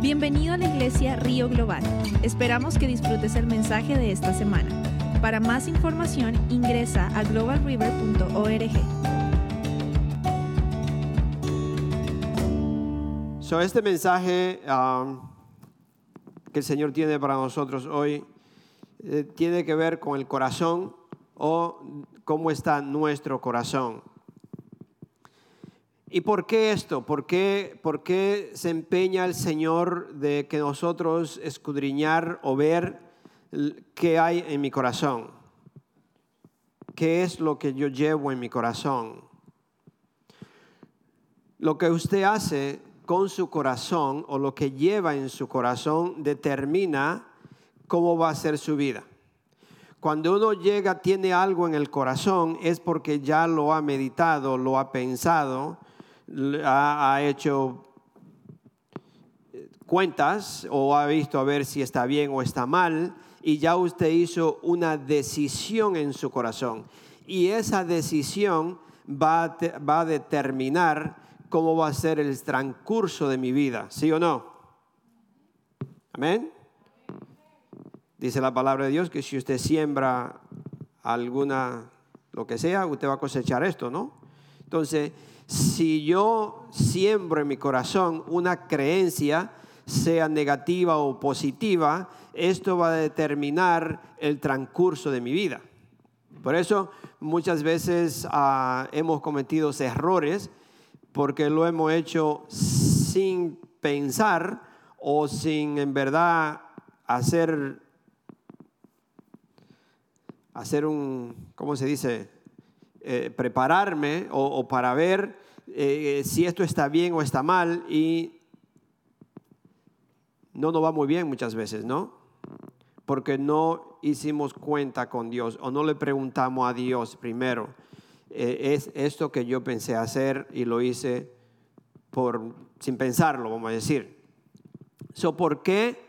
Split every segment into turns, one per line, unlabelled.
Bienvenido a la iglesia Río Global. Esperamos que disfrutes el mensaje de esta semana. Para más información ingresa a globalriver.org.
So, este mensaje um, que el Señor tiene para nosotros hoy eh, tiene que ver con el corazón o cómo está nuestro corazón. ¿Y por qué esto? ¿Por qué, ¿Por qué se empeña el Señor de que nosotros escudriñar o ver qué hay en mi corazón? ¿Qué es lo que yo llevo en mi corazón? Lo que usted hace con su corazón o lo que lleva en su corazón determina cómo va a ser su vida. Cuando uno llega, tiene algo en el corazón, es porque ya lo ha meditado, lo ha pensado, ha, hecho eh, cuentas o ha visto a ver si está bien o está mal y ya usted hizo una decisión en su corazón. Y esa decisión va va a determinar cómo va a ser el transcurso de mi vida, ¿sí o no? Amén. Dice la palabra de Dios que si usted siembra alguna, lo que sea, usted va a cosechar esto, ¿no? Entonces, si yo siembro en mi corazón una creencia, sea negativa o positiva, esto va a determinar el transcurso de mi vida. Por eso muchas veces ah, hemos cometido errores porque lo hemos hecho sin pensar o sin en verdad hacer hacer un, ¿cómo se dice? Eh, prepararme o, para ver eh, si esto está bien o está mal y no nos va muy bien muchas veces, ¿no? Porque no hicimos cuenta con Dios o no le preguntamos a Dios primero, eh, es esto que yo pensé hacer y lo hice por, sin pensarlo, vamos a decir. So, ¿por, qué,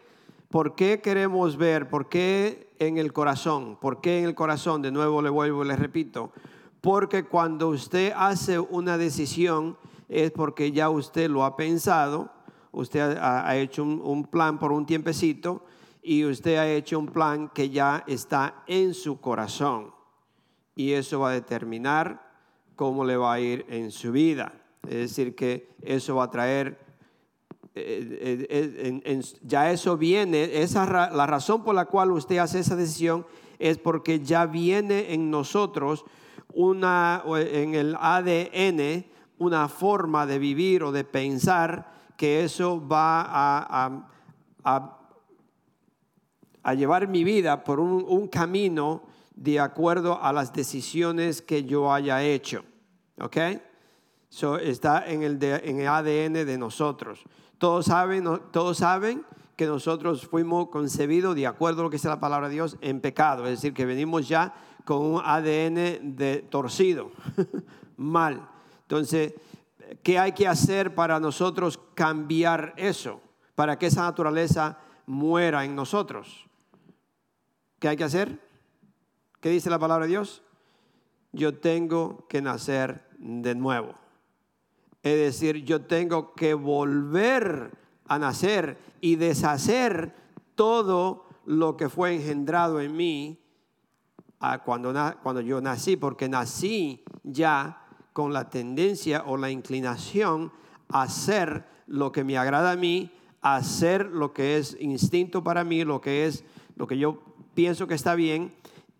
¿Por qué queremos ver? ¿Por qué en el corazón. ¿Por qué en el corazón? De nuevo le vuelvo y le repito. Porque cuando usted hace una decisión es porque ya usted lo ha pensado, usted ha, hecho un, plan por un tiempecito y usted ha hecho un plan que ya está en su corazón. Y eso va a determinar cómo le va a ir en su vida. Es decir, que eso va a traer eh, eh, eh, ya eso viene, esa, la razón por la cual usted hace esa decisión es porque ya viene en nosotros una, en el ADN, una forma de vivir o de pensar que eso va a, llevar mi vida por un, camino de acuerdo a las decisiones que yo haya hecho. ¿Ok? So, está en el, en el ADN de nosotros. Todos saben, todos saben que nosotros fuimos concebidos de acuerdo a lo que dice la palabra de Dios en pecado, es decir, que venimos ya con un ADN de torcido, mal. Entonces, ¿qué hay que hacer para nosotros cambiar eso? Para que esa naturaleza muera en nosotros. ¿Qué hay que hacer? ¿Qué dice la palabra de Dios? Yo tengo que nacer de nuevo. Es decir, yo tengo que volver a nacer y deshacer todo lo que fue engendrado en mí cuando, cuando yo nací, porque nací ya con la tendencia o la inclinación a hacer lo que me agrada a mí, a hacer lo que es instinto para mí, lo que es lo que yo pienso que está bien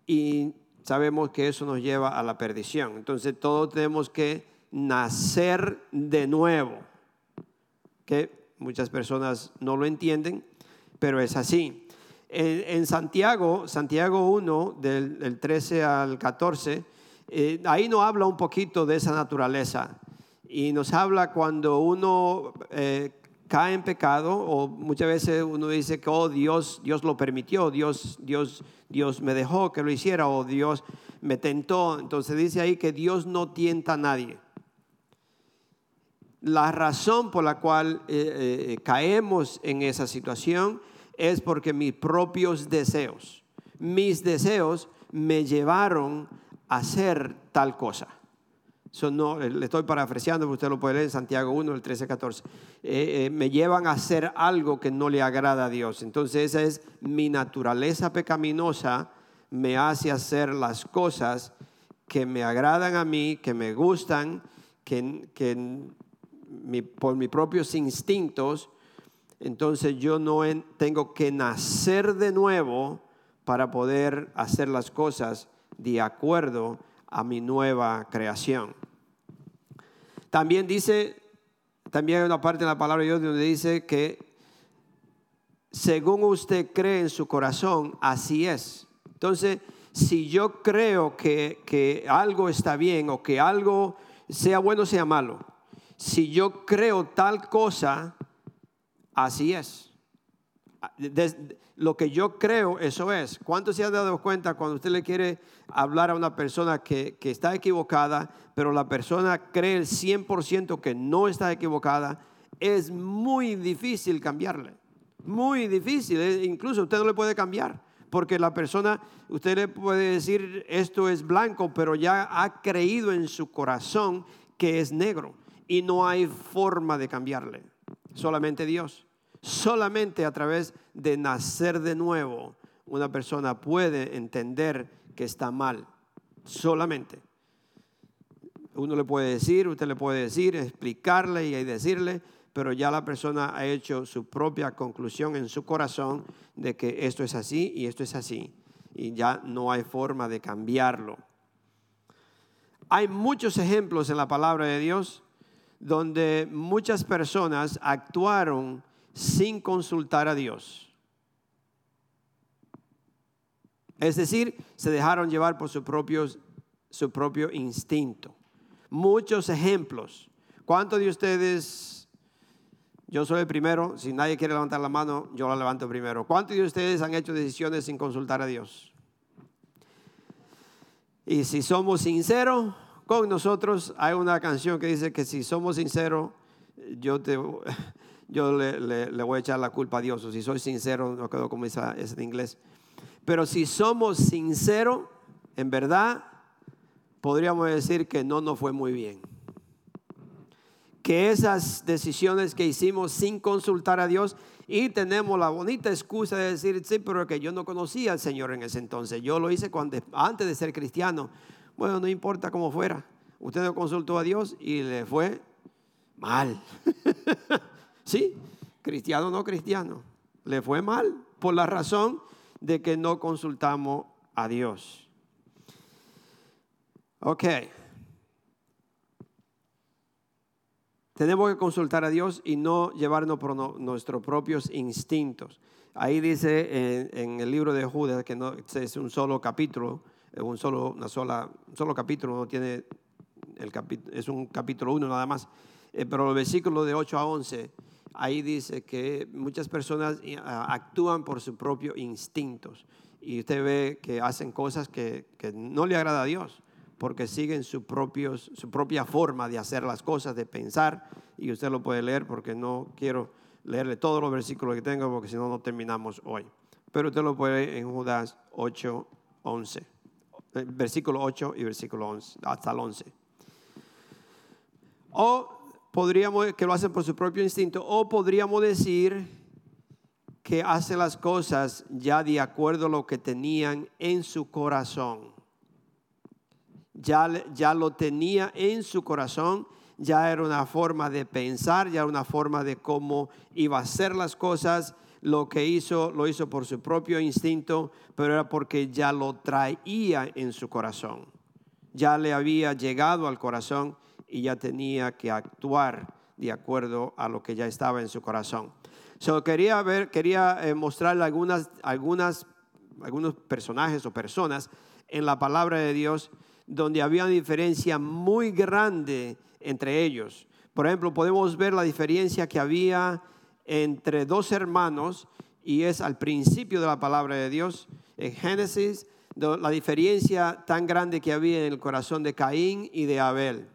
y sabemos que eso nos lleva a la perdición. Entonces todos tenemos que nacer de nuevo, que muchas personas no lo entienden, pero es así. En, Santiago, Santiago 1, del, 13 al 14, eh, ahí nos habla un poquito de esa naturaleza. Y nos habla cuando uno eh, cae en pecado o muchas veces uno dice que oh Dios Dios lo permitió Dios Dios Dios me dejó que lo hiciera o Dios me tentó entonces dice ahí que Dios no tienta a nadie. La razón por la cual eh, caemos en esa situación es porque mis propios deseos, mis deseos me llevaron a hacer tal cosa. Eso no, le estoy parafraseando, usted lo puede leer en Santiago 1, el 13, 14. Eh, eh, me llevan a hacer algo que no le agrada a Dios. Entonces esa es mi naturaleza pecaminosa, me hace hacer las cosas que me agradan a mí, que me gustan, que, por mis propios instintos. Entonces yo no tengo que nacer de nuevo para poder hacer las cosas de acuerdo a mi nueva creación. También dice, también hay una parte de la palabra de Dios donde dice que según usted cree en su corazón, así es. Entonces, si yo creo que, que algo está bien o que algo sea bueno o sea malo, si yo creo tal cosa, así es lo que yo creo, eso es. ¿Cuántos se han dado cuenta cuando usted le quiere hablar a una persona que, está equivocada, pero la persona cree el 100% que no está equivocada? Es muy difícil cambiarle. Muy difícil. Eh, incluso usted no le puede cambiar. Porque la persona, usted le puede decir esto es blanco, pero ya ha creído en su corazón que es negro. Y no hay forma de cambiarle. Solamente Dios. Solamente a través de nacer de nuevo una persona puede entender que está mal. Solamente. Uno le puede decir, usted le puede decir, explicarle y decirle, pero ya la persona ha hecho su propia conclusión en su corazón de que esto es así y esto es así. Y ya no hay forma de cambiarlo. Hay muchos ejemplos en la palabra de Dios donde muchas personas actuaron sin consultar a Dios. Es decir, se dejaron llevar por su propio, su propio instinto. Muchos ejemplos. ¿Cuántos de ustedes, yo soy el primero, si nadie quiere levantar la mano, yo la levanto primero. ¿Cuántos de ustedes han hecho decisiones sin consultar a Dios? Y si somos sinceros con nosotros, hay una canción que dice que si somos sinceros, yo te yo le, voy a echar la culpa a Dios. O si soy sincero, no quedo como esa, es en inglés. Pero si somos sinceros, en verdad, podríamos decir que no nos fue muy bien. Que esas decisiones que hicimos sin consultar a Dios y tenemos la bonita excusa de decir, sí, pero que yo no conocía al Señor en ese entonces. Yo lo hice cuando, antes de ser cristiano. Bueno, no importa cómo fuera. Usted no consultó a Dios y le fue mal. Sí, cristiano o no cristiano. Le fue mal por la razón de que no consultamos a Dios. Ok. Tenemos que consultar a Dios y no llevarnos por nuestros propios instintos. Ahí dice en, el libro de Judas que no es un solo capítulo, un solo, una sola, un solo capítulo, no tiene el capítulo, es un capítulo uno nada más. Eh, pero el versículo de 8 a 11 ahí dice que muchas personas eh, actúan por sus propios instintos y usted ve que hacen cosas que, no le agrada a Dios porque siguen su, su propia forma de hacer las cosas, de pensar y usted lo puede leer porque no quiero leerle todos los versículos que tengo porque si no, no terminamos hoy. Pero usted lo puede leer en Judas 8, 11, eh, versículo 8 y versículo 11, hasta el 11. O podríamos que lo hacen por su propio instinto o podríamos decir que hace las cosas ya de acuerdo a lo que tenían en su corazón. Ya, ya lo tenía en su corazón, ya era una forma de pensar, ya era una forma de cómo iba a hacer las cosas. Lo que hizo, lo hizo por su propio instinto, pero era porque ya lo traía en su corazón. Ya le había llegado al corazón y ya tenía que actuar de acuerdo a lo que ya estaba en su corazón. So, quería ver, quería eh, mostrarle algunas, algunas, algunos personajes o personas en la palabra de Dios donde había una diferencia muy grande entre ellos. Por ejemplo, podemos ver la diferencia que había entre dos hermanos y es al principio de la palabra de Dios. En Génesis, la diferencia tan grande que había en el corazón de Caín y de Abel.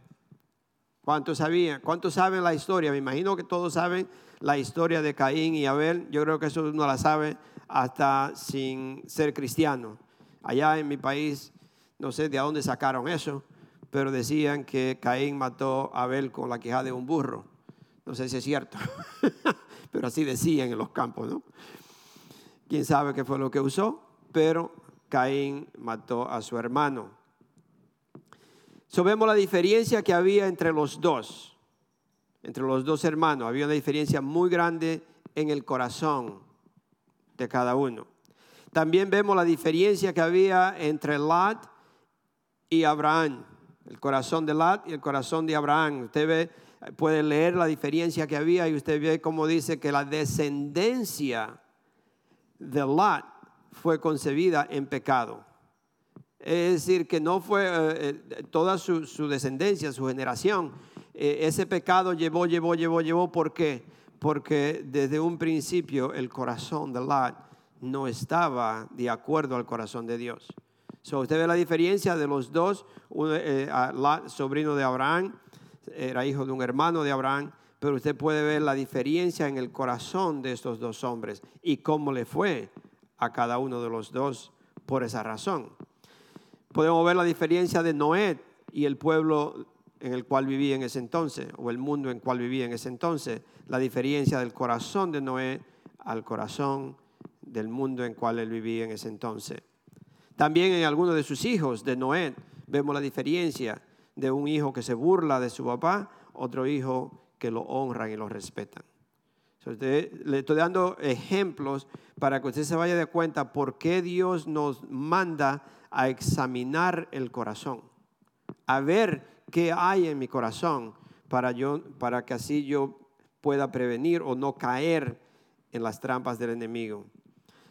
¿Cuántos sabían? ¿Cuántos saben la historia? Me imagino que todos saben la historia de Caín y Abel. Yo creo que eso no la sabe hasta sin ser cristiano. Allá en mi país, no sé de dónde sacaron eso, pero decían que Caín mató a Abel con la queja de un burro. No sé si es cierto, pero así decían en los campos, ¿no? Quién sabe qué fue lo que usó, pero Caín mató a su hermano. So vemos la diferencia que había entre los dos, entre los dos hermanos. Había una diferencia muy grande en el corazón de cada uno. También vemos la diferencia que había entre Lot y Abraham el corazón de Lot y el corazón de Abraham. Usted ve, puede leer la diferencia que había y usted ve cómo dice que la descendencia de Lot fue concebida en pecado. Es decir, que no fue eh, eh, toda su, descendencia, su generación. Eh, ese pecado llevó, llevó, llevó, llevó. ¿Por qué? Porque desde un principio el corazón de Lot no estaba de acuerdo al corazón de Dios. So, usted ve la diferencia de los dos, eh, sobrino de Abraham, era hijo de un hermano de Abraham, pero usted puede ver la diferencia en el corazón de estos dos hombres y cómo le fue a cada uno de los dos por esa razón. Podemos ver la diferencia de Noé y el pueblo en el cual vivía en ese entonces, o el mundo en el cual vivía en ese entonces, la diferencia del corazón de Noé al corazón del mundo en el cual él vivía en ese entonces. También en algunos de sus hijos de Noé vemos la diferencia de un hijo que se burla de su papá, otro hijo que lo honran y lo respetan. Le estoy dando ejemplos para que usted se vaya de cuenta por qué Dios nos manda a examinar el corazón, a ver qué hay en mi corazón para, yo, para que así yo pueda prevenir o no caer en las trampas del enemigo.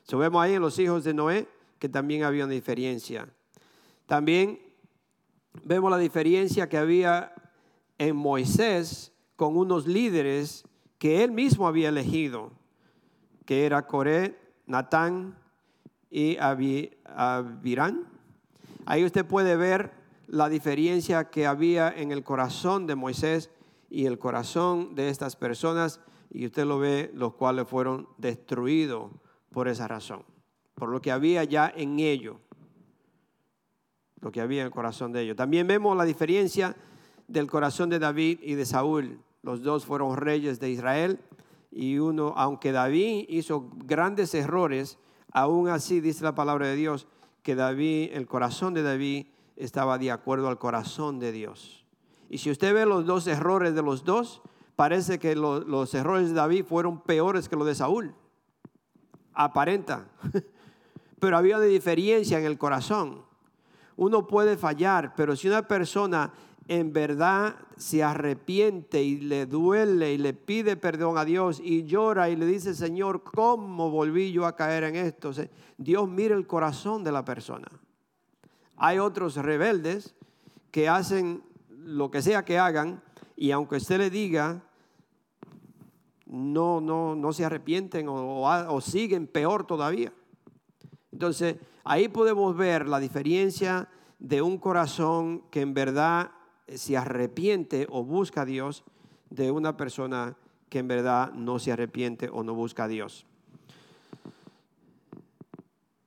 So, vemos ahí en los hijos de Noé que también había una diferencia. También vemos la diferencia que había en Moisés con unos líderes que él mismo había elegido, que era Coré, Natán y Abirán. Ahí usted puede ver la diferencia que había en el corazón de Moisés y el corazón de estas personas, y usted lo ve, los cuales fueron destruidos por esa razón por lo que había ya en ello, lo que había en el corazón de ellos. También vemos la diferencia del corazón de David y de Saúl. Los dos fueron reyes de Israel y uno, aunque David hizo grandes errores, aún así dice la palabra de Dios que David, el corazón de David estaba de acuerdo al corazón de Dios. Y si usted ve los dos errores de los dos, parece que los, errores de David fueron peores que los de Saúl. Aparenta. pero había una diferencia en el corazón. Uno puede fallar, pero si una persona en verdad se arrepiente y le duele y le pide perdón a Dios y llora y le dice, Señor, ¿cómo volví yo a caer en esto? Dios mira el corazón de la persona. Hay otros rebeldes que hacen lo que sea que hagan y aunque usted le diga, no, no, no se arrepienten o, o siguen peor todavía. Entonces, ahí podemos ver la diferencia de un corazón que en verdad se arrepiente o busca a Dios de una persona que en verdad no se arrepiente o no busca a Dios.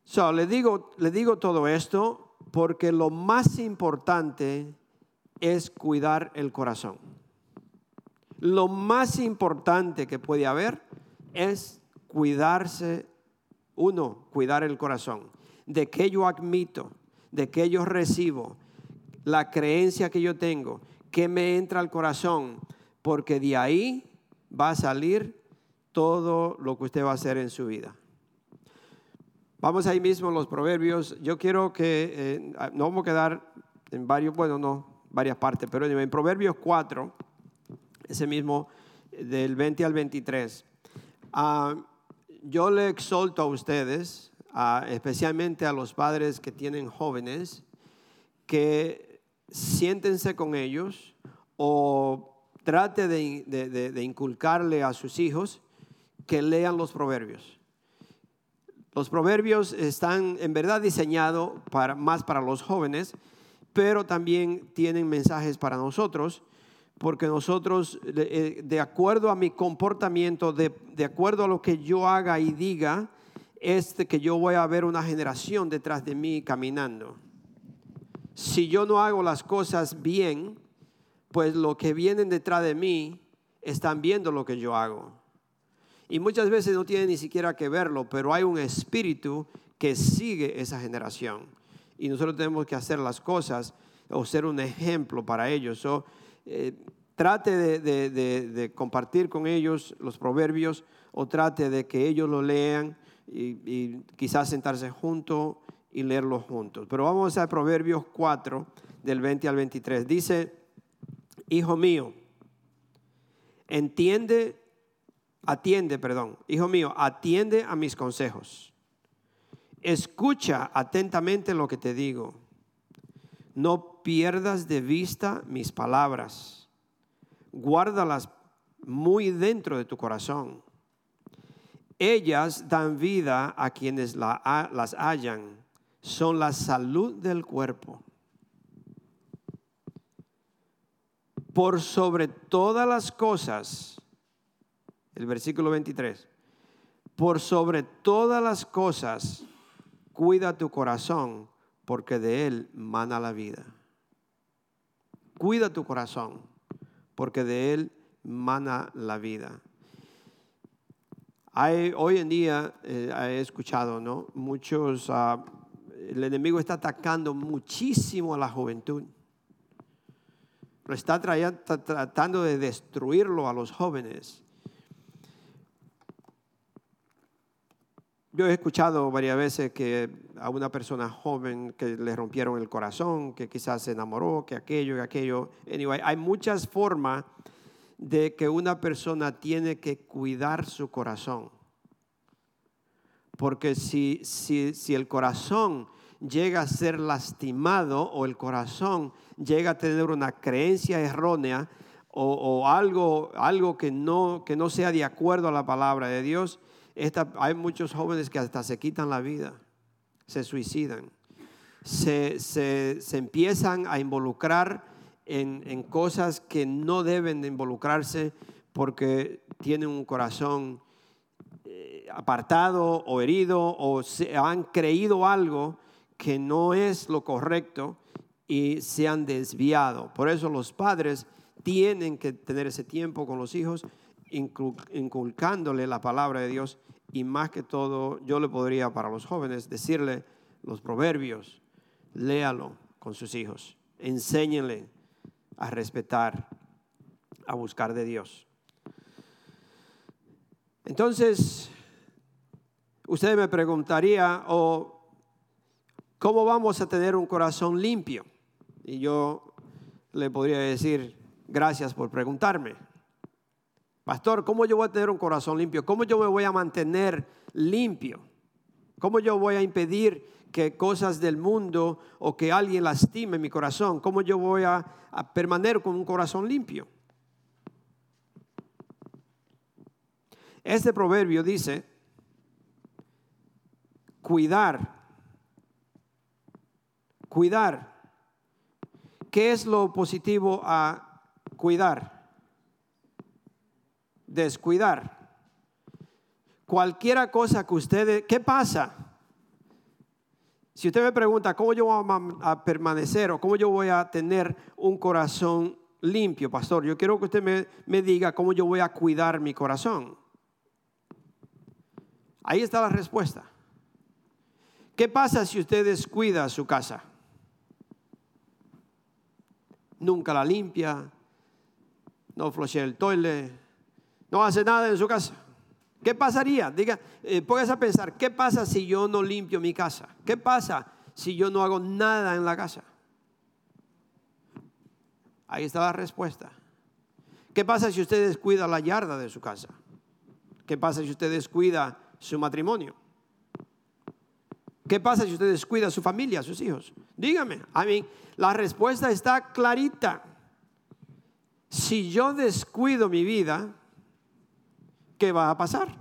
So, le digo, le digo todo esto porque lo más importante es cuidar el corazón. Lo más importante que puede haber es cuidarse uno, cuidar el corazón. De que yo admito, de que yo recibo, la creencia que yo tengo, que me entra al corazón, porque de ahí va a salir todo lo que usted va a hacer en su vida. Vamos ahí mismo los proverbios. Yo quiero que, eh, no vamos a quedar en varios, bueno, no, varias partes, pero en Proverbios 4, ese mismo del 20 al 23 yo le exhorto a ustedes, especialmente a los padres que tienen jóvenes, que siéntense con ellos o trate de, inculcarle a sus hijos que lean los proverbios. Los proverbios están en verdad diseñados para, más para los jóvenes, pero también tienen mensajes para nosotros porque nosotros, eh, de acuerdo a mi comportamiento, de, acuerdo a lo que yo haga y diga, es que yo voy a ver una generación detrás de mí caminando. Si yo no hago las cosas bien, pues lo que vienen detrás de mí están viendo lo que yo hago. Y muchas veces no tiene ni siquiera que verlo, pero hay un espíritu que sigue esa generación. Y nosotros tenemos que hacer las cosas o ser un ejemplo para ellos. Eh, trate de, compartir con ellos los proverbios o trate de que ellos lo lean y, quizás sentarse juntos y leerlo juntos. Pero vamos a Proverbios 4, del 20 al 23. Dice, hijo mío, entiende, atiende, perdón, hijo mío, atiende a mis consejos. Escucha atentamente lo que te digo. No pierdas de vista mis palabras. Guárdalas muy dentro de tu corazón. Ellas dan vida a quienes las hallan son la salud del cuerpo. Por sobre todas las cosas, el versículo 23, por sobre todas las cosas, cuida tu corazón, porque de él mana la vida. Cuida tu corazón, porque de él mana la vida. Hay, hoy en día eh, he escuchado, ¿no? Muchos uh, el enemigo está atacando muchísimo a la juventud. Lo está tratando de destruirlo a los jóvenes. Yo he escuchado varias veces que a una persona joven que le rompieron el corazón, que quizás se enamoró, que aquello, que aquello. Anyway, hay muchas formas de que una persona tiene que cuidar su corazón. Porque si, si, si el corazón llega a ser lastimado o el corazón llega a tener una creencia errónea o, algo, algo que, no, que no sea de acuerdo a la palabra de Dios, hay muchos jóvenes que hasta se quitan la vida, se suicidan, se, empiezan a involucrar en, cosas que no deben de involucrarse porque tienen un corazón apartado o herido o se han creído algo que no es lo correcto y se han desviado. Por eso los padres tienen que tener ese tiempo con los hijos, inculcándole la palabra de Dios y más que todo yo le podría para los jóvenes decirle los proverbios, léalo con sus hijos, enséñenle a respetar, a buscar de Dios. Entonces, usted me preguntaría, o ¿Cómo vamos a tener un corazón limpio? Y yo le podría decir, gracias por preguntarme. Pastor, ¿cómo yo voy a tener un corazón limpio? ¿Cómo yo me voy a mantener limpio? ¿Cómo yo voy a impedir que cosas del mundo o que alguien lastime mi corazón? ¿Cómo yo voy a, permanecer con un corazón limpio? Este proverbio dice, cuidar Cuidar. ¿Qué es lo positivo a cuidar? Descuidar. Cualquiera cosa que ustedes, ¿qué pasa? Si usted me pregunta cómo yo voy a, permanecer o cómo yo voy a tener un corazón limpio, pastor, yo quiero que usted me, me diga cómo yo voy a cuidar mi corazón. Ahí está la respuesta. ¿Qué pasa si usted descuida su casa? nunca la limpia, no flochea el toile, no hace nada en su casa. ¿Qué pasaría? Diga, eh, póngase a pensar, ¿qué pasa si yo no limpio mi casa? ¿Qué pasa si yo no hago nada en la casa? Ahí está la respuesta. ¿Qué pasa si usted descuida la yarda de su casa? ¿Qué pasa si usted descuida su matrimonio? ¿Qué pasa si usted descuida a su familia, a sus hijos? Dígame, a mí la respuesta está clarita. Si yo descuido mi vida, ¿qué va a pasar?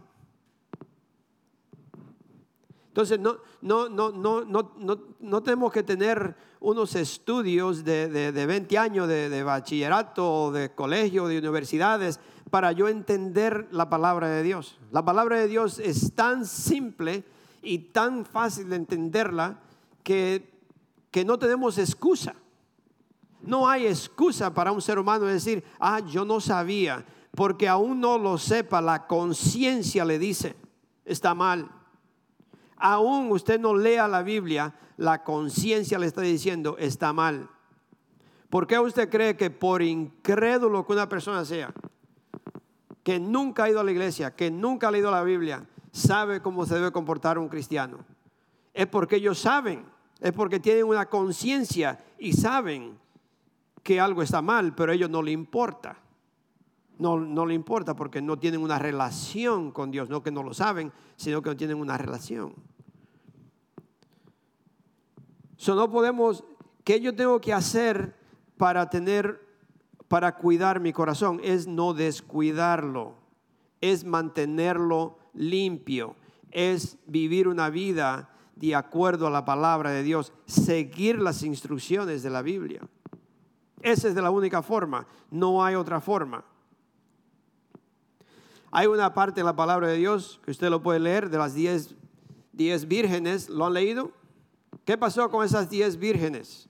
Entonces, no, no, no, no, no, no, tenemos que tener unos estudios de, de, 20 años de, de bachillerato, de colegio, de universidades, para yo entender la palabra de Dios. La palabra de Dios es tan simple y tan fácil de entenderla que que no tenemos excusa. No hay excusa para un ser humano decir, ah, yo no sabía, porque aún no lo sepa, la conciencia le dice, está mal. Aún usted no lea la Biblia, la conciencia le está diciendo, está mal. ¿Por qué usted cree que por incrédulo que una persona sea, que nunca ha ido a la iglesia, que nunca ha leído la Biblia, sabe cómo se debe comportar un cristiano? Es porque ellos saben, es porque tienen una conciencia y saben que algo está mal, pero a ellos no le importa. No, no le importa porque no tienen una relación con Dios, no que no lo saben, sino que no tienen una relación. So, no podemos, ¿qué yo tengo que hacer para tener, para cuidar mi corazón? Es no descuidarlo, es mantenerlo limpio, es vivir una vida de acuerdo a la palabra de Dios, seguir las instrucciones de la Biblia. Esa es la única forma, no hay otra forma. Hay una parte de la palabra de Dios que usted lo puede leer de las diez, diez vírgenes. ¿Lo han leído? ¿Qué pasó con esas diez vírgenes?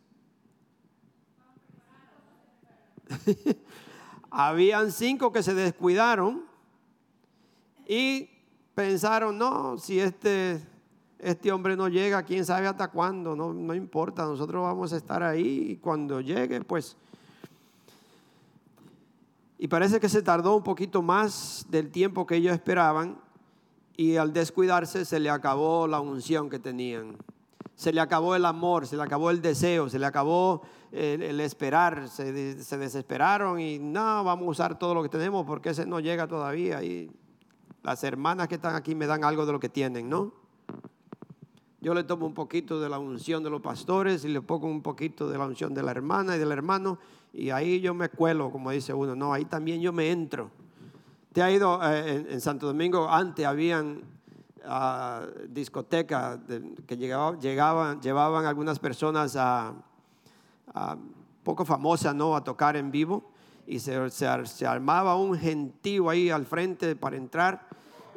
Habían cinco que se descuidaron y pensaron, no, si este, este hombre no llega, quién sabe hasta cuándo, no, no importa, nosotros vamos a estar ahí y cuando llegue, pues y parece que se tardó un poquito más del tiempo que ellos esperaban y al descuidarse se le acabó la unción que tenían. Se le acabó el amor, se le acabó el deseo, se le acabó el, esperar, se, desesperaron y no, vamos a usar todo lo que tenemos porque ese no llega todavía. Y las hermanas que están aquí me dan algo de lo que tienen, ¿no? Yo le tomo un poquito de la unción de los pastores y le pongo un poquito de la unción de la hermana y del hermano y ahí yo me cuelo, como dice uno, no, ahí también yo me entro. Te ha ido eh, en, Santo Domingo, antes habían uh, discotecas que llegaban, llevaban algunas personas a, poco famosas, ¿no? A tocar en vivo. Y se, se, armaba un gentío ahí al frente para entrar.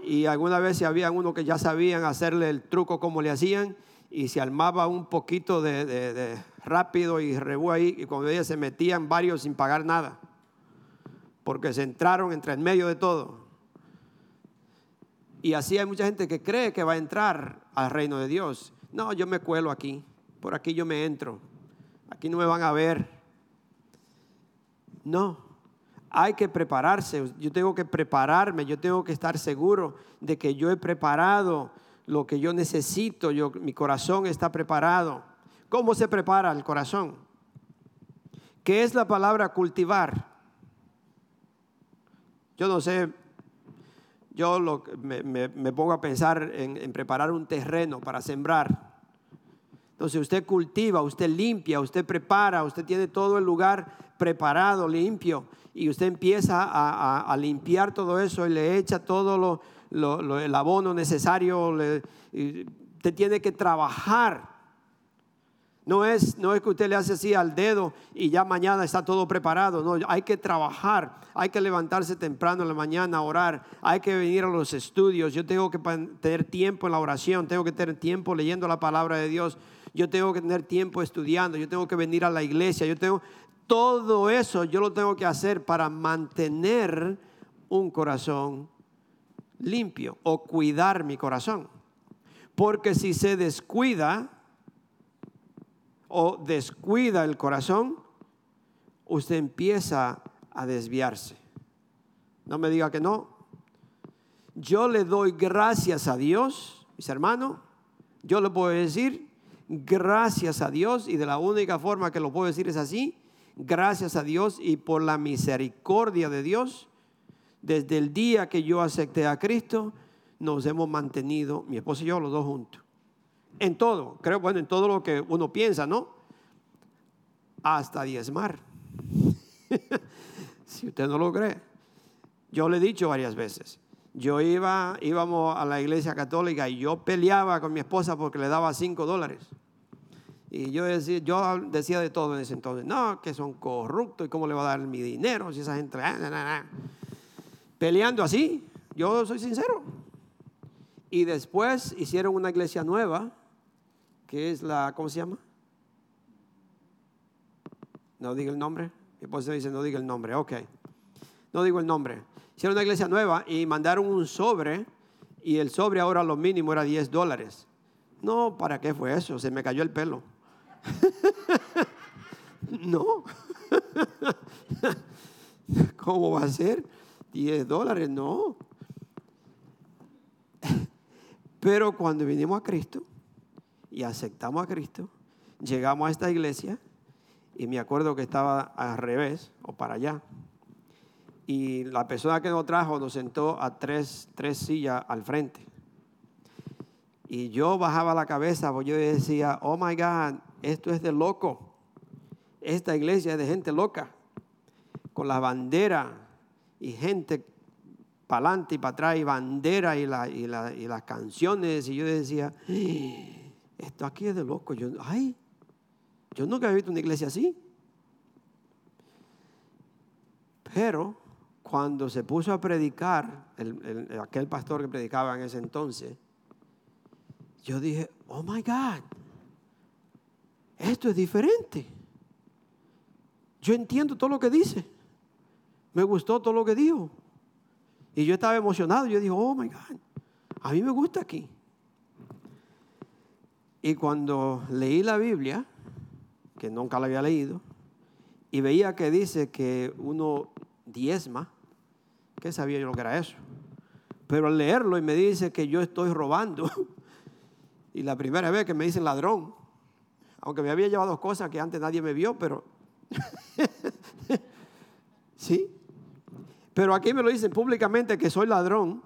Y alguna vez había uno que ya sabían hacerle el truco como le hacían. Y se armaba un poquito de, rápido y rebú ahí. Y cuando ellos se metían varios sin pagar nada, porque se entraron entre el medio de todo. Y así hay mucha gente que cree que va a entrar al reino de Dios. No, yo me cuelo aquí, por aquí yo me entro, aquí no me van a ver. No, hay que prepararse, yo tengo que prepararme, yo tengo que estar seguro de que yo he preparado lo que yo necesito, yo, mi corazón está preparado. ¿Cómo se prepara el corazón? ¿Qué es la palabra cultivar? Yo no sé, yo me, pongo a pensar en, en preparar un terreno para sembrar. Entonces usted cultiva, usted limpia, usted prepara, usted tiene todo el lugar preparado, limpio, y usted empieza a, limpiar todo eso y le echa todo lo, el abono necesario, usted tiene que trabajar. No es, no es que usted le hace así al dedo y ya mañana está todo preparado. No, hay que trabajar, hay que levantarse temprano en la mañana a orar, hay que venir a los estudios. Yo tengo que tener tiempo en la oración, tengo que tener tiempo leyendo la palabra de Dios. Yo tengo que tener tiempo estudiando, yo tengo que venir a la iglesia, yo tengo todo eso yo lo tengo que hacer para mantener un corazón limpio o cuidar mi corazón. Porque si se descuida o descuida el corazón, usted empieza a desviarse. No me diga que no. Yo le doy gracias a Dios, mis hermanos. Yo le puedo decir gracias a Dios y de la única forma que lo puedo decir es así gracias a Dios y por la misericordia de Dios, desde el día que yo acepté a Cristo, nos hemos mantenido, mi esposo y yo, los dos juntos. En todo, creo, bueno, en todo lo que uno piensa, ¿no? Hasta diezmar. si usted no lo cree. Yo le he dicho varias veces. Yo iba, íbamos a la iglesia católica y yo peleaba con mi esposa porque le daba cinco dólares. Y yo decía, yo decía de todo en ese entonces, no, que son corruptos y cómo le va a dar mi dinero si esa gente... Ah, Peleando así, yo soy sincero. Y después hicieron una iglesia nueva, que es la, ¿cómo se llama? No diga el nombre. Mi esposa dice, no diga el nombre. Ok. No digo el nombre. Hicieron una iglesia nueva y mandaron un sobre y el sobre ahora lo mínimo era 10 dólares. No, ¿para qué fue eso? Se me cayó el pelo. no. ¿Cómo va a ser? 10 dólares, no. Pero cuando vinimos a Cristo y aceptamos a Cristo, llegamos a esta iglesia y me acuerdo que estaba al revés o para allá. Y la persona que nos trajo nos sentó a tres, tres sillas al frente. Y yo bajaba la cabeza porque yo decía, oh my God, esto es de loco. Esta iglesia es de gente loca. Con la bandera y gente para adelante y para atrás y bandera y, y, las canciones. Y yo decía, esto aquí es de loco. Yo, ay, yo nunca había visto una iglesia así. Pero cuando se puso a predicar, aquel pastor que predicaba en ese entonces, yo dije, oh my God, esto es diferente. Yo entiendo todo lo que dice. Me gustó todo lo que dijo. Y yo estaba emocionado. Yo dije, oh my God, a mí me gusta aquí. Y cuando leí la Biblia, que nunca la había leído, y veía que dice que uno diezma, ¿qué sabía yo lo que era eso? Pero al leerlo y me dice que yo estoy robando, y la primera vez que me dicen ladrón, aunque me había llevado cosas que antes nadie me vio, pero sí. Pero aquí me lo dicen públicamente que soy ladrón.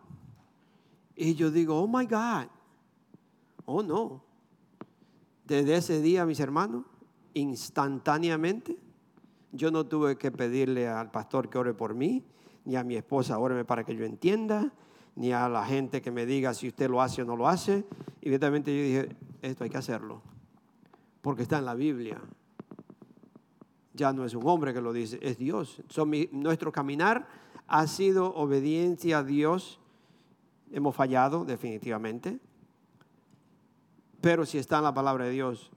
Y yo digo, oh my God. Oh no. Desde ese día, mis hermanos, instantáneamente. Yo no tuve que pedirle al pastor que ore por mí, ni a mi esposa óreme para que yo entienda, ni a la gente que me diga si usted lo hace o no lo hace. Inmediatamente yo dije, esto hay que hacerlo, porque está en la Biblia. Ya no es un hombre que lo dice, es Dios. nuestro caminar ha sido obediencia a Dios. Hemos fallado definitivamente, pero si está en la palabra de Dios,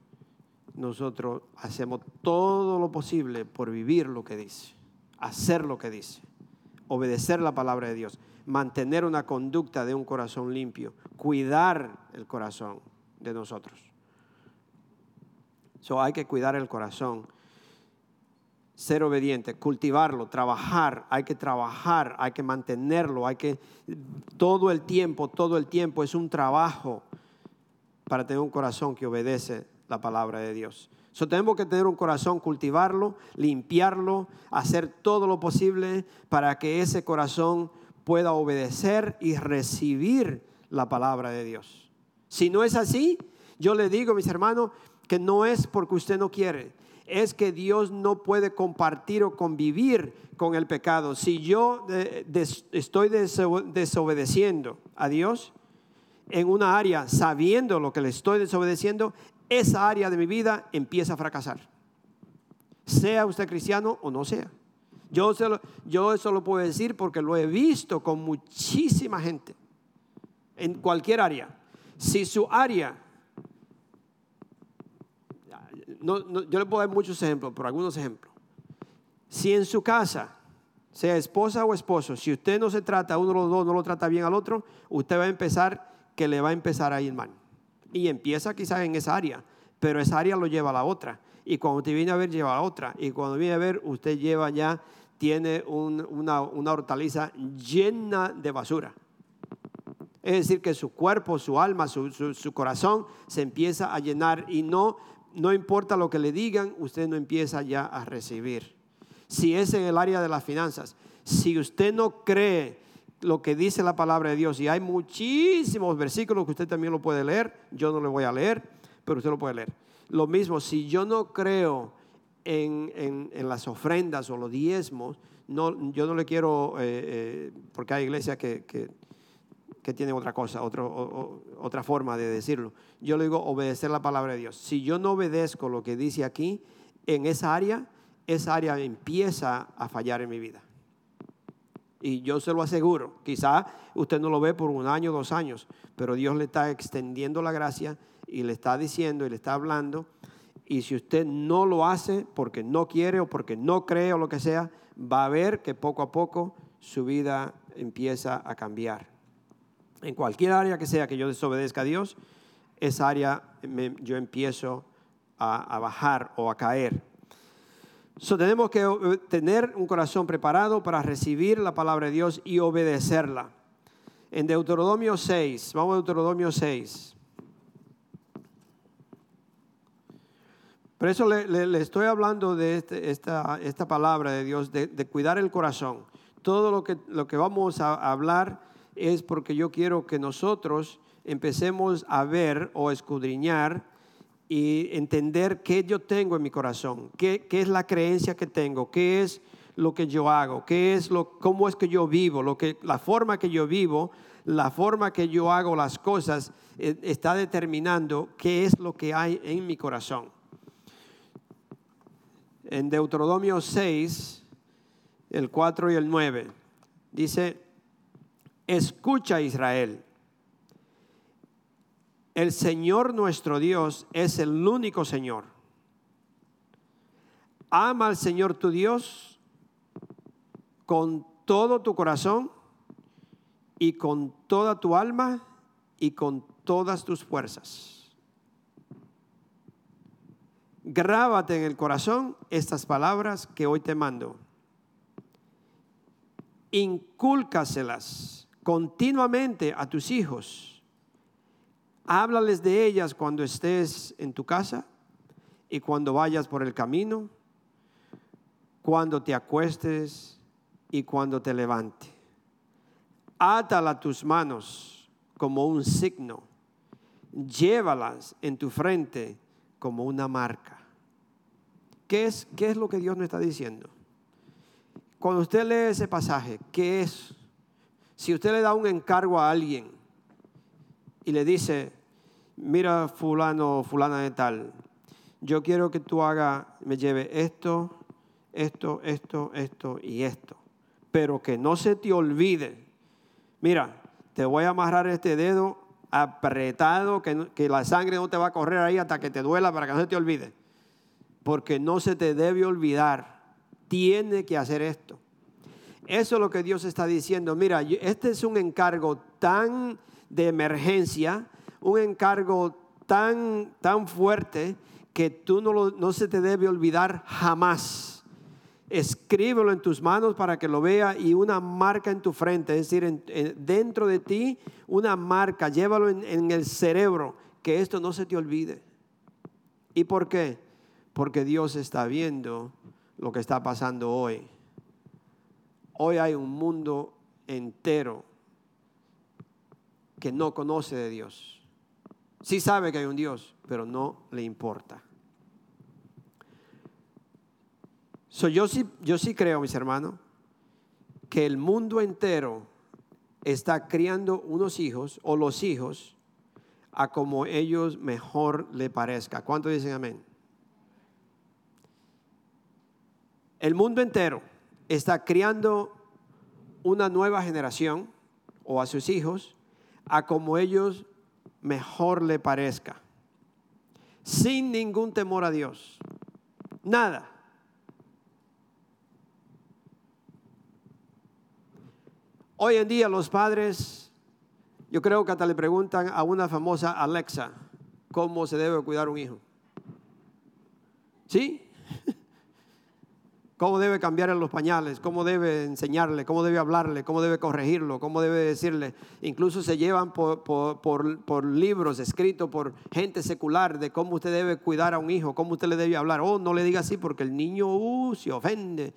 nosotros hacemos todo lo posible por vivir lo que dice, hacer lo que dice, obedecer la palabra de Dios, mantener una conducta de un corazón limpio, cuidar el corazón de nosotros. So, hay que cuidar el corazón, ser obediente, cultivarlo, trabajar, hay que trabajar, hay que mantenerlo, hay que todo el tiempo, todo el tiempo es un trabajo para tener un corazón que obedece la palabra de Dios. So, tenemos que tener un corazón, cultivarlo, limpiarlo, hacer todo lo posible para que ese corazón pueda obedecer y recibir la palabra de Dios. Si no es así, yo le digo, mis hermanos, que no es porque usted no quiere, es que Dios no puede compartir o convivir con el pecado. Si yo estoy desobedeciendo a Dios en una área sabiendo lo que le estoy desobedeciendo, esa área de mi vida empieza a fracasar. Sea usted cristiano o no sea. Yo, yo eso lo puedo decir porque lo he visto con muchísima gente en cualquier área. Si su área, yo le puedo dar muchos ejemplos, pero algunos ejemplos. Si en su casa, sea esposa o esposo, si usted no se trata, uno de los dos no lo trata bien al otro, usted va a empezar que le va a empezar a ir mal y empieza quizás en esa área, pero esa área lo lleva a la otra. Y cuando usted viene a ver, lleva a la otra. Y cuando viene a ver, usted lleva ya, tiene una, hortaliza llena de basura. Es decir, que su cuerpo, su alma, su, su, corazón se empieza a llenar y no, no importa lo que le digan, usted no empieza ya a recibir. Si es en el área de las finanzas, si usted no cree lo que dice la palabra de Dios. Y hay muchísimos versículos que usted también lo puede leer. Yo no lo voy a leer, pero usted lo puede leer. Lo mismo, si yo no creo en, las ofrendas o los diezmos, no, yo no le quiero, eh, eh, porque hay iglesias que, que, tienen otra cosa, otra forma de decirlo. Yo le digo obedecer la palabra de Dios. Si yo no obedezco lo que dice aquí, en esa área, esa área empieza a fallar en mi vida. Y yo se lo aseguro, quizá usted no lo ve por un año, dos años, pero Dios le está extendiendo la gracia y le está diciendo y le está hablando Y si usted no lo hace porque no quiere o porque no cree o lo que sea, va a ver que poco a poco su vida empieza a cambiar. En cualquier área que sea que yo desobedezca a Dios, esa área yo empiezo a, bajar o a caer. So, tenemos que eh, tener un corazón preparado para recibir la palabra de Dios y obedecerla. En Deuteronomio 6, vamos a Deuteronomio 6. Por eso le, estoy hablando de este, esta, esta, palabra de Dios, de, cuidar el corazón. Todo lo que, lo que vamos a hablar es porque yo quiero que nosotros empecemos a ver o escudriñar y entender qué yo tengo en mi corazón, qué, qué, es la creencia que tengo, qué es lo que yo hago, qué es lo, cómo es que yo vivo, lo que, la forma que yo vivo, la forma que yo hago las cosas eh, está determinando qué es lo que hay en mi corazón en Deuteronomio 6, el 4 y el 9. Dice, escucha Israel, el Señor nuestro Dios es el único Señor. Ama al Señor tu Dios con todo tu corazón y con toda tu alma y con todas tus fuerzas Grábate en el corazón estas palabras que hoy te mando. Incúlcaselas continuamente a tus hijos. Háblales de ellas cuando estés en tu casa y cuando vayas por el camino, cuando te acuestes y cuando te levante. Átala tus manos como un signo. Llévalas en tu frente como una marca. ¿Qué es, ¿Qué es lo que Dios nos está diciendo? Cuando usted lee ese pasaje, ¿qué es? Si usted le da un encargo a alguien y le dice, mira fulano, fulana de tal, yo quiero que tú haga, me lleve esto, esto, esto, esto y esto. Pero que no se te olvide, mira, te voy a amarrar este dedo apretado, que, la sangre no te va a correr ahí hasta que te duela para que no se te olvide. Porque no se te debe olvidar. Tiene que hacer esto. Eso es lo que Dios está diciendo. Mira, este es un encargo tan de emergencia, un encargo tan, tan fuerte que tú no, no se te debe olvidar jamás escríbelo en tus manos para que lo vea y una marca en tu frente, es decir, dentro de ti una marca, llévalo en el cerebro, que esto no se te olvide. ¿Y por qué? Porque Dios está viendo lo que está pasando hoy. Hoy hay un mundo entero que no conoce de Dios. Sí sabe que hay un Dios, pero no le importa. yo, sí, yo sí creo, mis hermanos, que el mundo entero está criando unos hijos o los hijos a como ellos mejor le parezca. ¿Cuántos dicen amén? El mundo entero está criando una nueva generación o a sus hijos a como ellos mejor le parezca. Sin ningún temor a Dios. Nada. Hoy en día los padres, yo creo que hasta le preguntan a una famosa Alexa cómo se debe cuidar un hijo. ¿Sí? ¿Cómo debe cambiar en los pañales? ¿Cómo debe enseñarle? ¿Cómo debe hablarle? ¿Cómo debe corregirlo? ¿Cómo debe decirle? Incluso se llevan por, libros escritos por gente secular de cómo usted debe cuidar a un hijo, cómo usted le debe hablar. Oh, no le diga así porque el niño uh, se ofende.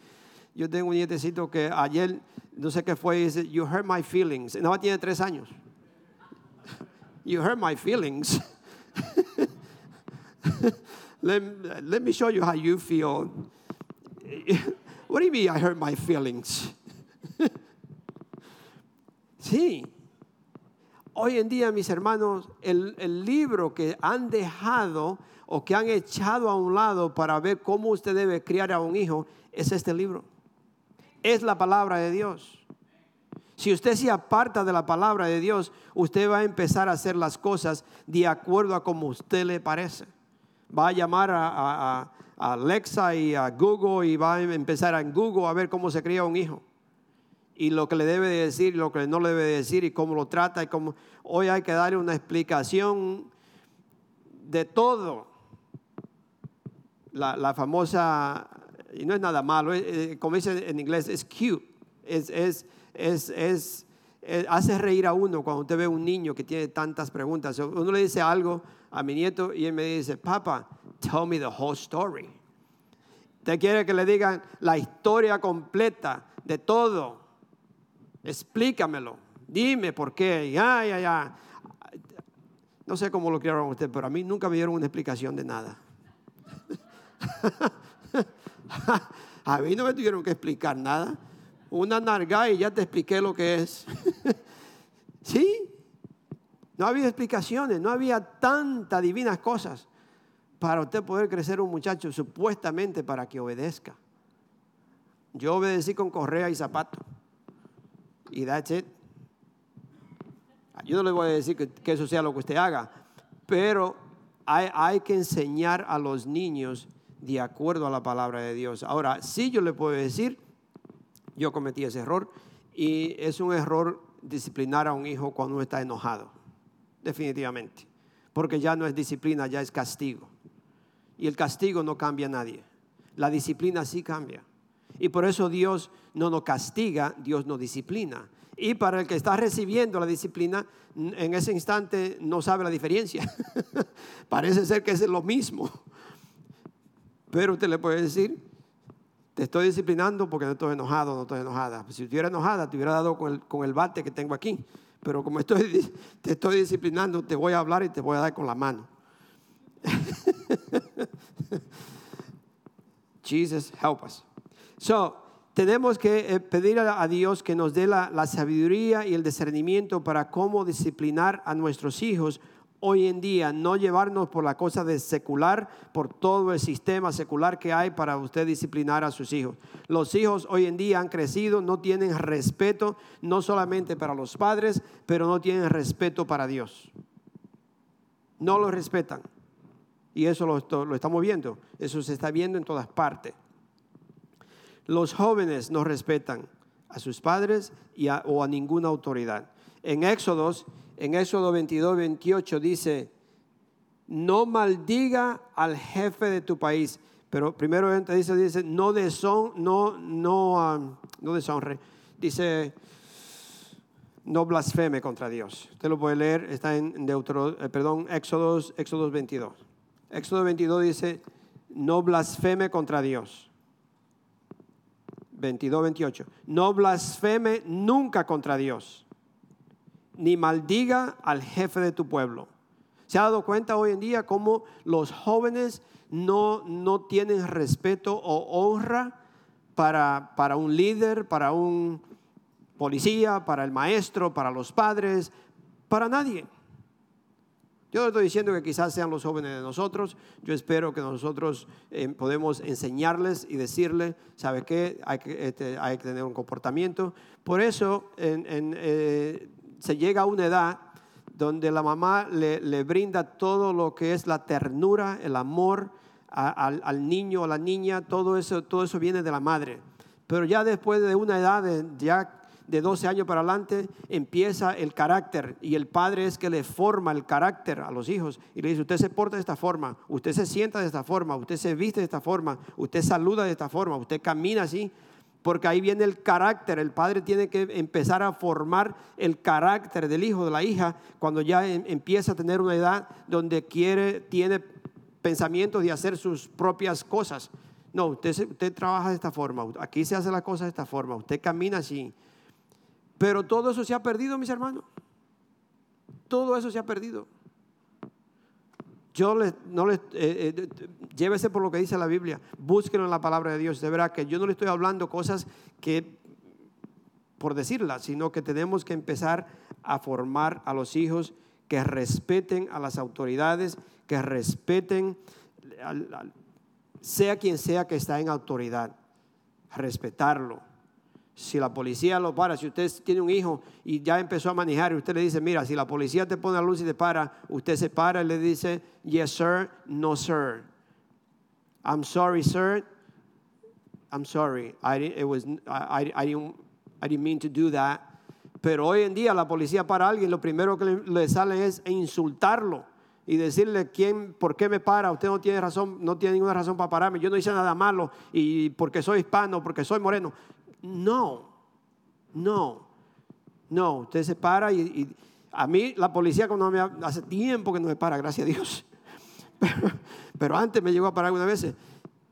Yo tengo un nietecito que ayer, no sé qué fue, dice, You hurt my feelings. No, tiene tres años. You hurt my feelings. let me show you how you feel. What do you mean I hurt my feelings? sí. Hoy en día, mis hermanos, el, libro que han dejado o que han echado a un lado para ver cómo usted debe criar a un hijo es este libro es la palabra de Dios. Si usted se aparta de la palabra de Dios, usted va a empezar a hacer las cosas de acuerdo a como usted le parece. Va a llamar a- a Alexa y a Google y va a empezar en Google a ver cómo se cría un hijo. Y lo que le debe de decir y lo que no le debe de decir y cómo lo trata y cómo... Hoy hay que darle una explicación de todo. La, la famosa, y no es nada malo, es- eh, como dice en inglés, es cute. Es, es, es, es- eh, hace reír a uno cuando usted ve un niño que tiene tantas preguntas. Uno le dice algo a mi nieto y él me dice, papá, tell me the whole story. Usted quiere que le digan la historia completa de todo. Explícamelo. Dime por qué. Ya, ya, ya. No sé cómo lo criaron usted, pero a mí nunca me dieron una explicación de nada. a mí no me tuvieron que explicar nada. Una narga y ya te expliqué lo que es. ¿Sí? No había explicaciones, no había tantas divinas cosas para usted poder crecer un muchacho supuestamente para que obedezca. Yo obedecí con correa y zapato. Y that's it. Yo no le voy a decir que, eso sea lo que usted haga, pero hay, hay que enseñar a los niños de acuerdo a la palabra de Dios. Ahora, sí yo le puedo decir, yo cometí ese error y es un error disciplinar a un hijo cuando uno está enojado, definitivamente, porque ya no es disciplina, ya es castigo. Y el castigo no cambia a nadie, la disciplina sí cambia. Y por eso Dios no nos castiga, Dios nos disciplina. Y para el que está recibiendo la disciplina, en ese instante no sabe la diferencia. Parece ser que es lo mismo. Pero usted le puede decir, te estoy disciplinando porque no estoy enojado, no estoy enojada. Si estuviera enojada, te hubiera dado con el, con el bate que tengo aquí. Pero como estoy, te estoy disciplinando, te voy a hablar y te voy a dar con la mano. Jesus, help us. So, tenemos que eh, pedir a, Dios que nos dé la, la sabiduría y el discernimiento para cómo disciplinar a nuestros hijos hoy en día, no llevarnos por la cosa de secular, por todo el sistema secular que hay para usted disciplinar a sus hijos. Los hijos hoy en día han crecido, no tienen respeto, no solamente para los padres, pero no tienen respeto para Dios. No lo respetan. Y eso lo, estamos viendo, eso se está viendo en todas partes. Los jóvenes no respetan a sus padres y a- o a ninguna autoridad. En Éxodos, en Éxodo 22, 28 dice, no maldiga al jefe de tu país. Pero primero dice, dice, ah, no deshonre. Dice, no blasfeme contra Dios. Usted lo puede leer, está en Deutero, eh, perdón, Éxodos, Éxodos 22. Éxodo 22 dice, no blasfeme contra Dios. 22, 28. No blasfeme nunca contra Dios, ni maldiga al jefe de tu pueblo. ¿Se ha dado cuenta hoy en día cómo los jóvenes no, no tienen respeto o honra para, para un líder, para un policía, para el maestro, para los padres, para nadie? Yo no estoy diciendo que quizás sean los jóvenes de nosotros. Yo espero que nosotros eh, podemos enseñarles y decirles, ¿sabe qué? Hay que, este, hay que tener un comportamiento. Por eso eh, se llega a una edad donde la mamá le, brinda todo lo que es la ternura, el amor al, al niño, a la niña, todo eso, todo eso viene de la madre. Pero ya después de una edad, ya de 12 años para adelante, empieza el carácter y el padre es que le forma el carácter a los hijos y le dice, usted se porta de esta forma, usted se sienta de esta forma, usted se viste de esta forma, usted saluda de esta forma, usted camina así, porque ahí viene el carácter. El padre tiene que empezar a formar el carácter del hijo, de la hija, cuando ya em- empieza a tener una edad donde quiere, tiene pensamientos de hacer sus propias cosas. No, usted, usted trabaja de esta forma, aquí se hace la cosa de esta forma, usted camina así. Pero todo eso se ha perdido, mis hermanos. Todo eso se ha perdido. Yo les, no les, eh, eh, llévese por lo que dice la Biblia, búsquenlo en la palabra de Dios. De verdad que yo no le estoy hablando cosas que por decirlas, sino que tenemos que empezar a formar a los hijos que respeten a las autoridades, que respeten, sea quien sea que está en autoridad, respetarlo. Si la policía lo para, si usted tiene un hijo y ya empezó a manejar y usted le dice, mira, si la policía te pone la luz y te para, usted se para y le dice, yes sir, no sir. I'm sorry sir, I'm sorry. I, it was, I, I, didn't, I didn't mean to do that. Pero hoy en día la policía para alguien, lo primero que le, le sale es insultarlo y decirle quién, por qué me para, usted no tiene razón, no tiene ninguna razón para pararme, yo no hice nada malo y porque soy hispano, porque soy moreno. No, no, no. Usted se para y, a mí la policía cuando hace tiempo que no me para, gracias a Dios. Pero, antes me llegó a parar algunas veces,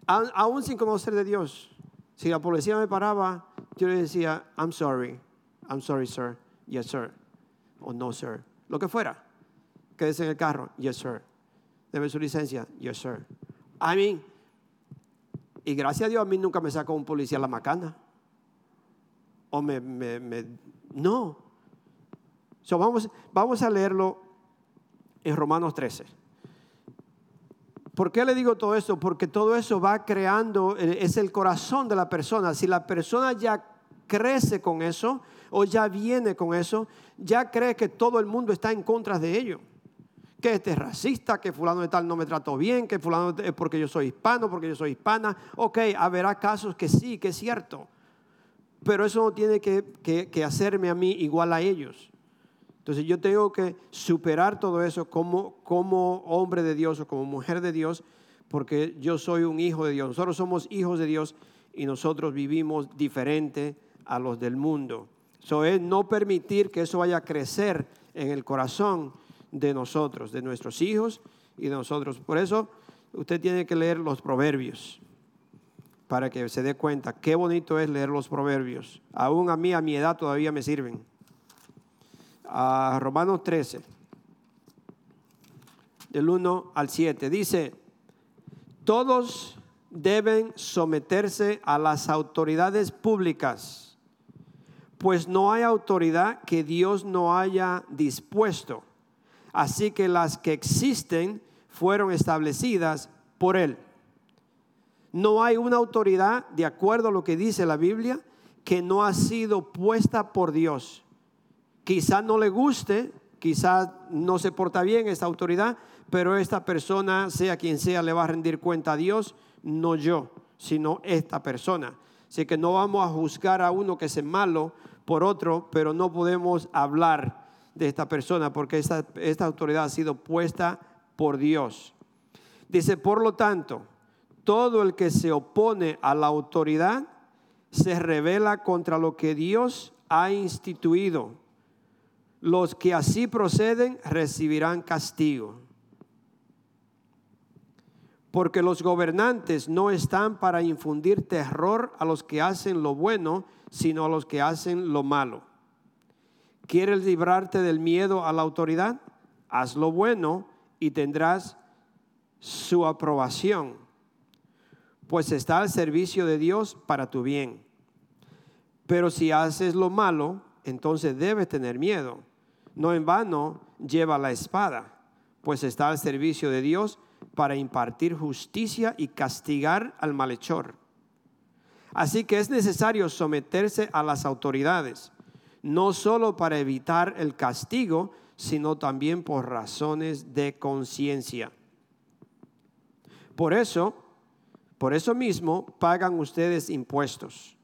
aún sin conocer de Dios. Si la policía me paraba, yo le decía, I'm sorry, I'm sorry, sir, yes, sir, o no, sir, lo que fuera. Quédese en el carro, yes, sir. Debe su licencia, yes, sir. I mean, y gracias a Dios a mí nunca me sacó un policía la macana o me, no. vamos, vamos a leerlo en Romanos 13. ¿Por qué le digo todo esto? Porque todo eso va creando, eh, es el corazón de la persona. Si la persona ya crece con eso o ya viene con eso, ya cree que todo el mundo está en contra de ello. Que este es racista, que fulano de tal no me trató bien, que fulano es porque yo soy hispano, porque yo soy hispana. Ok, habrá casos que sí, que es cierto pero eso no tiene que, hacerme a mí igual a ellos. Entonces yo tengo que superar todo eso como, como hombre de Dios o como mujer de Dios, porque yo soy un hijo de Dios. Nosotros somos hijos de Dios y nosotros vivimos diferente a los del mundo. Eso es no permitir que eso vaya a crecer en el corazón de nosotros, de nuestros hijos y de nosotros. Por eso usted tiene que leer los proverbios para que se dé cuenta qué bonito es leer los proverbios. Aún a mí, a mi edad, todavía me sirven. A Romanos 13, del 1 al 7, dice, todos deben someterse a las autoridades públicas, pues no hay autoridad que Dios no haya dispuesto. Así que las que existen fueron establecidas por Él. No hay una autoridad, de acuerdo a lo que dice la Biblia, que no ha sido puesta por Dios. Quizá no le guste, quizá no se porta bien esta autoridad, pero esta persona, sea quien sea, le va a rendir cuenta a Dios, no yo, sino esta persona. Así que no vamos a juzgar a uno que es malo por otro, pero no podemos hablar de esta persona porque esta, esta autoridad ha sido puesta por Dios. Dice, por lo tanto, todo el que se opone a la autoridad se revela contra lo que Dios ha instituido. Los que así proceden recibirán castigo. Porque los gobernantes no están para infundir terror a los que hacen lo bueno, sino a los que hacen lo malo. ¿Quieres librarte del miedo a la autoridad? Haz lo bueno y tendrás su aprobación pues está al servicio de Dios para tu bien. Pero si haces lo malo, entonces debes tener miedo. No en vano lleva la espada, pues está al servicio de Dios para impartir justicia y castigar al malhechor. Así que es necesario someterse a las autoridades, no solo para evitar el castigo, sino también por razones de conciencia. Por eso, por eso mismo pagan ustedes impuestos,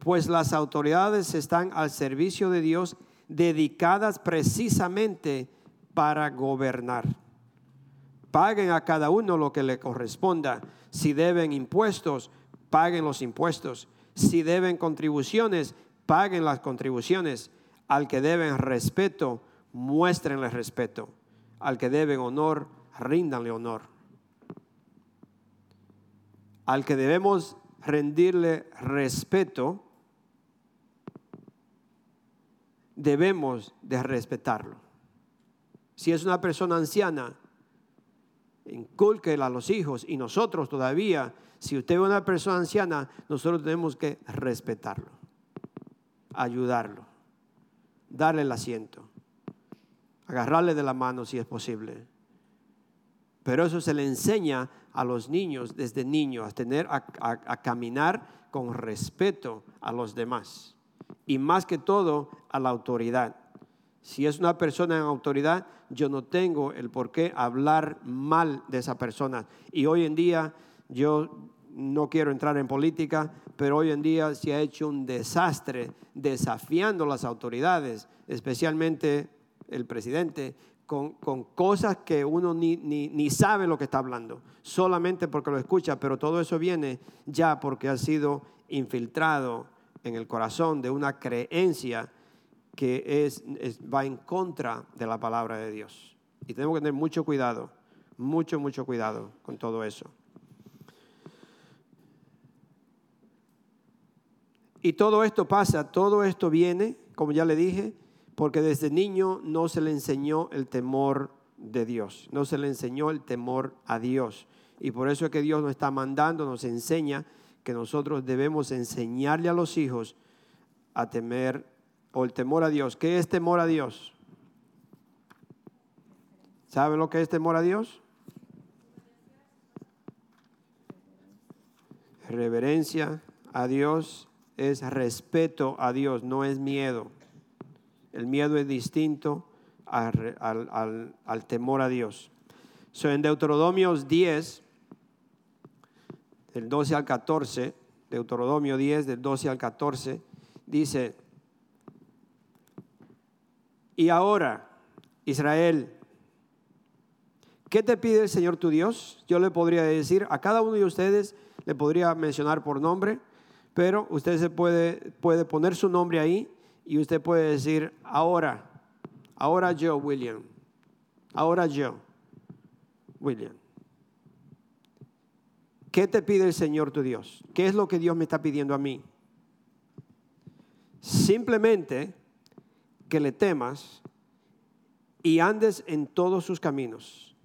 pues las autoridades están al servicio de Dios dedicadas precisamente para gobernar. Paguen a cada uno lo que le corresponda. Si deben impuestos, paguen los impuestos. Si deben contribuciones, paguen las contribuciones. Al que deben respeto, muéstrenle respeto. Al que deben honor, ríndanle honor al que debemos rendirle respeto, debemos de respetarlo. Si es una persona anciana, inculquela a los hijos y nosotros todavía, si usted es una persona anciana, nosotros tenemos que respetarlo, ayudarlo, darle el asiento, agarrarle de la mano si es posible Pero eso se le enseña a los niños desde niños, a tener, a, a caminar con respeto a los demás. Y más que todo a la autoridad. Si es una persona en autoridad, yo no tengo el por qué hablar mal de esa persona. Y hoy en día, yo no quiero entrar en política, pero hoy en día se ha hecho un desastre desafiando las autoridades, especialmente el presidente, con, cosas que uno ni, ni, sabe lo que está hablando, solamente porque lo escucha, pero todo eso viene ya porque ha sido infiltrado en el corazón de una creencia que es, va en contra de la palabra de Dios. Y tenemos que tener mucho cuidado, mucho, mucho cuidado con todo eso. Y todo esto pasa, todo esto viene, como ya le dije, porque desde niño no se le enseñó el temor de Dios, no se le enseñó el temor a Dios. Y por eso es que Dios nos está mandando, nos enseña que nosotros debemos enseñarle a los hijos a temer o el temor a Dios. ¿Qué es temor a Dios? ¿Sabe lo que es temor a Dios? Reverencia a Dios es respeto a Dios, no es miedo. El miedo es distinto al, temor a Dios. So, en Deuteronomios 10, del 12 al 14, Deuteronomio 10, del 12 al 14, dice, y ahora, Israel, ¿qué te pide el Señor tu Dios? Yo le podría decir, a cada uno de ustedes le podría mencionar por nombre, pero usted se puede, puede poner su nombre ahí y usted puede decir, ahora, ahora yo, William, ahora yo, William. ¿Qué te pide el Señor tu Dios? ¿Qué es lo que Dios me está pidiendo a mí? Simplemente que le temas y andes en todos sus caminos.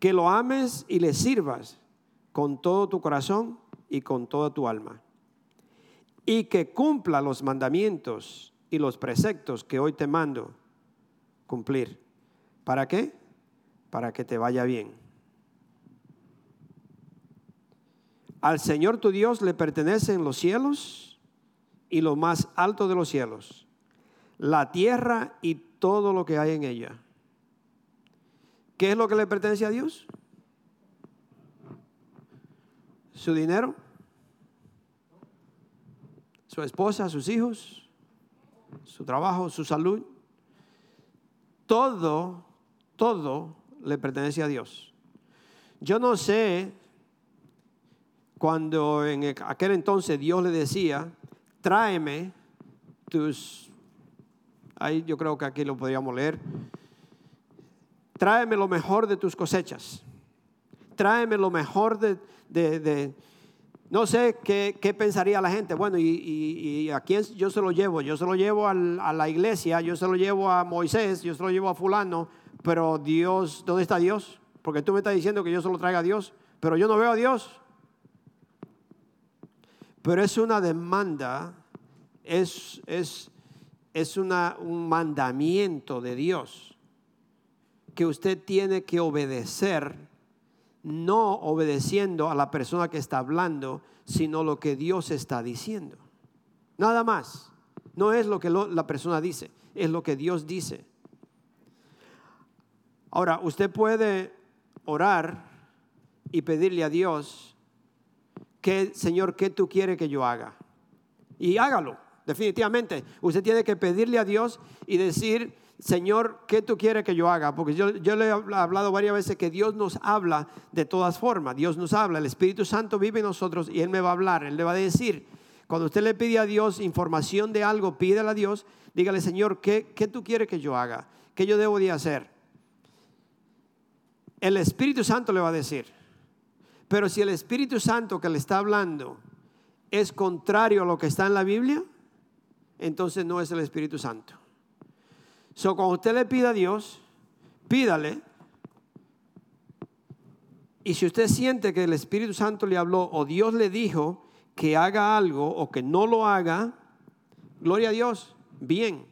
Que lo ames y le sirvas con todo tu corazón y con toda tu alma. Y que cumpla los mandamientos y los preceptos que hoy te mando cumplir. ¿Para qué? Para que te vaya bien. Al Señor tu Dios le pertenecen los cielos y lo más alto de los cielos la tierra y todo lo que hay en ella. ¿Qué es lo que le pertenece a Dios? Su dinero, su esposa, sus hijos, su trabajo, su salud. Todo, todo le pertenece a Dios. Yo no sé cuando en aquel entonces Dios le decía, tráeme tus Ahí yo creo que aquí lo podríamos leer. Tráeme lo mejor de tus cosechas. Tráeme lo mejor de... no sé qué, pensaría la gente. Bueno, y, a quién yo se lo llevo? Yo se lo llevo a la iglesia, yo se lo llevo a Moisés, yo se lo llevo a fulano, pero Dios, ¿dónde está Dios? Porque tú me estás diciendo que yo se lo traiga a Dios, pero yo no veo a Dios. Pero es una demanda, es, es, es una, un mandamiento de Dios que usted tiene que obedecer, no obedeciendo a la persona que está hablando, sino lo que Dios está diciendo. Nada más. No es lo que la persona dice, es lo que Dios dice. Ahora, usted puede orar y pedirle a Dios, que, Señor, ¿qué tú quieres que yo haga? Y hágalo. Definitivamente, usted tiene que pedirle a Dios y decir, Señor, ¿qué tú quieres que yo haga? Porque yo, yo, le he hablado varias veces que Dios nos habla de todas formas. Dios nos habla, el Espíritu Santo vive en nosotros y Él me va a hablar, Él le va a decir. Cuando usted le pide a Dios información de algo, pídele a Dios, dígale, Señor, ¿qué, ¿qué tú quieres que yo haga? ¿Qué yo debo de hacer? El Espíritu Santo le va a decir. Pero si el Espíritu Santo que le está hablando es contrario a lo que está en la Biblia, entonces no es el Espíritu Santo. So, cuando usted le pida a Dios, pídale. Y si usted siente que el Espíritu Santo le habló o Dios le dijo que haga algo o que no lo haga, gloria a Dios, bien.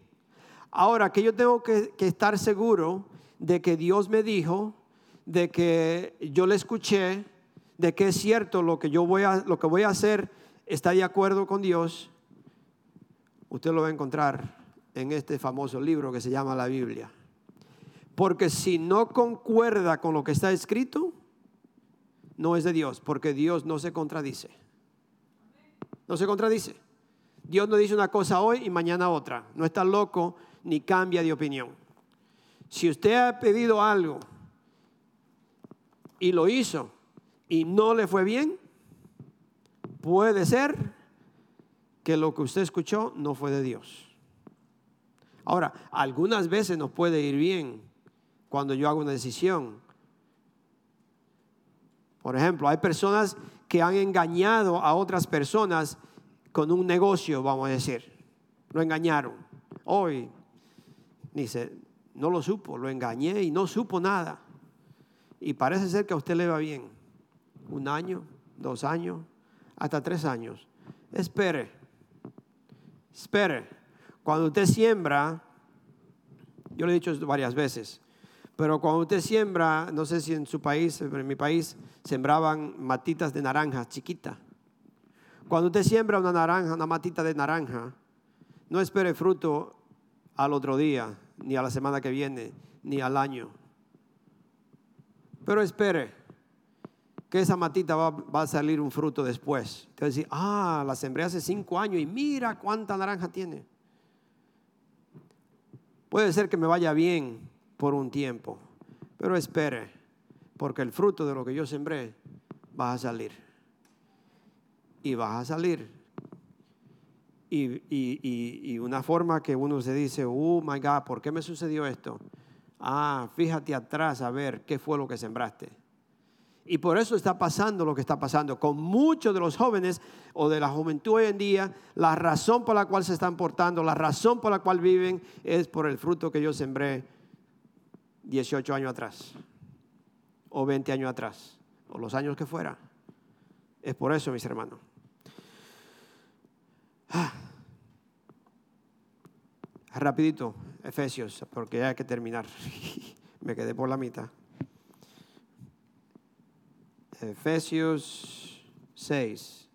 Ahora que yo tengo que, que estar seguro de que Dios me dijo de que yo le escuché, de que es cierto lo que yo voy a, lo que voy a hacer está de acuerdo con Dios, usted lo va a encontrar en este famoso libro que se llama la Biblia. Porque si no concuerda con lo que está escrito, no es de Dios, porque Dios no se contradice. No se contradice. Dios no dice una cosa hoy y mañana otra. No está loco ni cambia de opinión. Si usted ha pedido algo y lo hizo y no le fue bien, puede ser que lo que usted escuchó no fue de Dios. Ahora, algunas veces nos puede ir bien cuando yo hago una decisión. Por ejemplo, hay personas que han engañado a otras personas con un negocio, vamos a decir. Lo engañaron. Hoy, dice, no lo supo, lo engañé y no supo nada. Y parece ser que a usted le va bien. Un año, dos años, hasta tres años. Espere, espere. Cuando usted siembra, yo le he dicho varias veces, pero cuando usted siembra, no sé si en su país, en mi país, sembraban matitas de naranja chiquita. Cuando usted siembra una naranja, una matita de naranja, no espere fruto al otro día, ni a la semana que viene, ni al año. Pero espere que esa matita va, a salir un fruto después. Te va a decir, ah, la sembré hace cinco años y mira cuánta naranja tiene. Puede ser que me vaya bien por un tiempo, pero espere, porque el fruto de lo que yo sembré va a salir y vas a salir. Y, una forma que uno se dice, oh my God, ¿por qué me sucedió esto? Ah, fíjate atrás a ver qué fue lo que sembraste. Y por eso está pasando lo que está pasando. Con muchos de los jóvenes o de la juventud hoy en día, la razón por la cual se están portando, la razón por la cual viven es por el fruto que yo sembré 18 años atrás, o 20 años atrás, o los años que fuera. Es por eso, mis hermanos. Ah. Rapidito, Efesios, porque hay que terminar. Me quedé por la mitad. Efesios 6,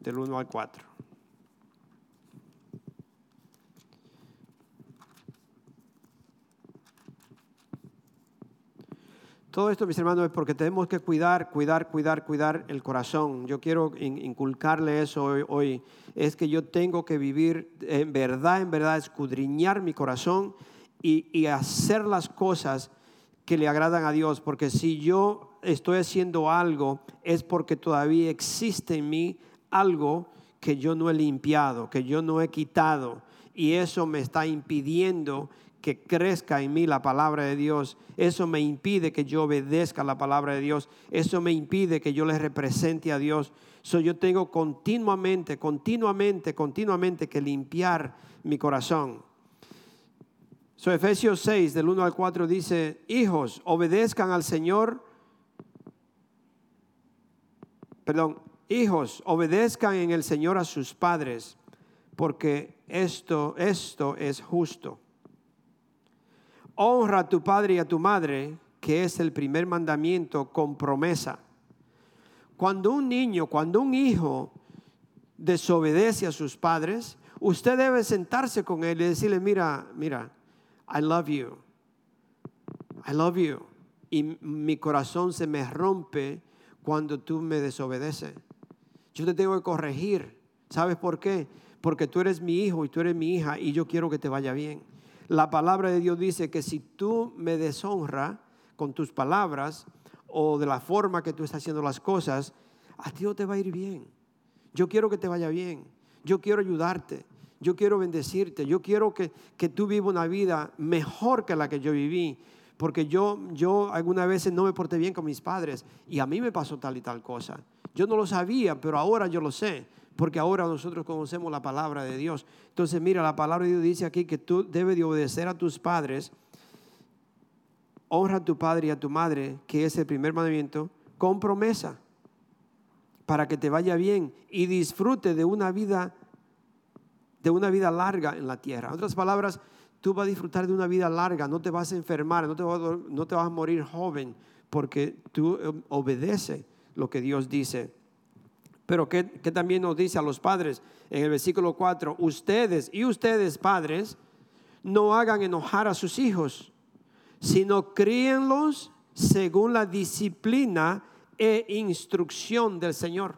del 1 al 4. Todo esto, mis hermanos, es porque tenemos que cuidar, cuidar, cuidar, cuidar el corazón. Yo quiero inculcarle eso hoy, Es que yo tengo que vivir en verdad, en verdad, escudriñar mi corazón y, y hacer las cosas que le agradan a Dios. Porque si yo estoy haciendo algo, es porque todavía existe en mí algo que yo no he limpiado, que yo no he quitado. Y eso me está impidiendo que crezca en mí la palabra de Dios. Eso me impide que yo obedezca la palabra de Dios. Eso me impide que yo le represente a Dios. So, yo tengo continuamente, continuamente, continuamente que limpiar mi corazón. So, Efesios 6, del 1 al 4 dice, hijos, obedezcan al Señor. Perdón, hijos, obedezcan en el Señor a sus padres, porque esto, esto es justo honra a tu padre y a tu madre, que es el primer mandamiento con promesa. Cuando un niño, cuando un hijo desobedece a sus padres, usted debe sentarse con él y decirle, mira, mira, I love you. I love you. Y mi corazón se me rompe cuando tú me desobedeces. Yo te tengo que corregir. ¿Sabes por qué? Porque tú eres mi hijo y tú eres mi hija y yo quiero que te vaya bien. La palabra de Dios dice que si tú me deshonra con tus palabras o de la forma que tú estás haciendo las cosas, a ti no te va a ir bien. Yo quiero que te vaya bien. Yo quiero ayudarte. Yo quiero bendecirte. Yo quiero que, que tú vivas una vida mejor que la que yo viví. Porque yo, yo algunas veces no me porté bien con mis padres y a mí me pasó tal y tal cosa. Yo no lo sabía, pero ahora yo lo sé porque ahora nosotros conocemos la palabra de Dios. Entonces, mira, la palabra de Dios dice aquí que tú debes de obedecer a tus padres, honra a tu padre y a tu madre, que es el primer mandamiento, con promesa, para que te vaya bien y disfrute de una vida de una vida larga en la tierra. En otras palabras, tú vas a disfrutar de una vida larga, no te vas a enfermar, no te vas a, morir joven, porque tú eh, obedeces lo que Dios dice. Pero que, también nos dice a los padres en el versículo 4, ustedes y ustedes padres no hagan enojar a sus hijos, sino críenlos según la disciplina e instrucción del Señor.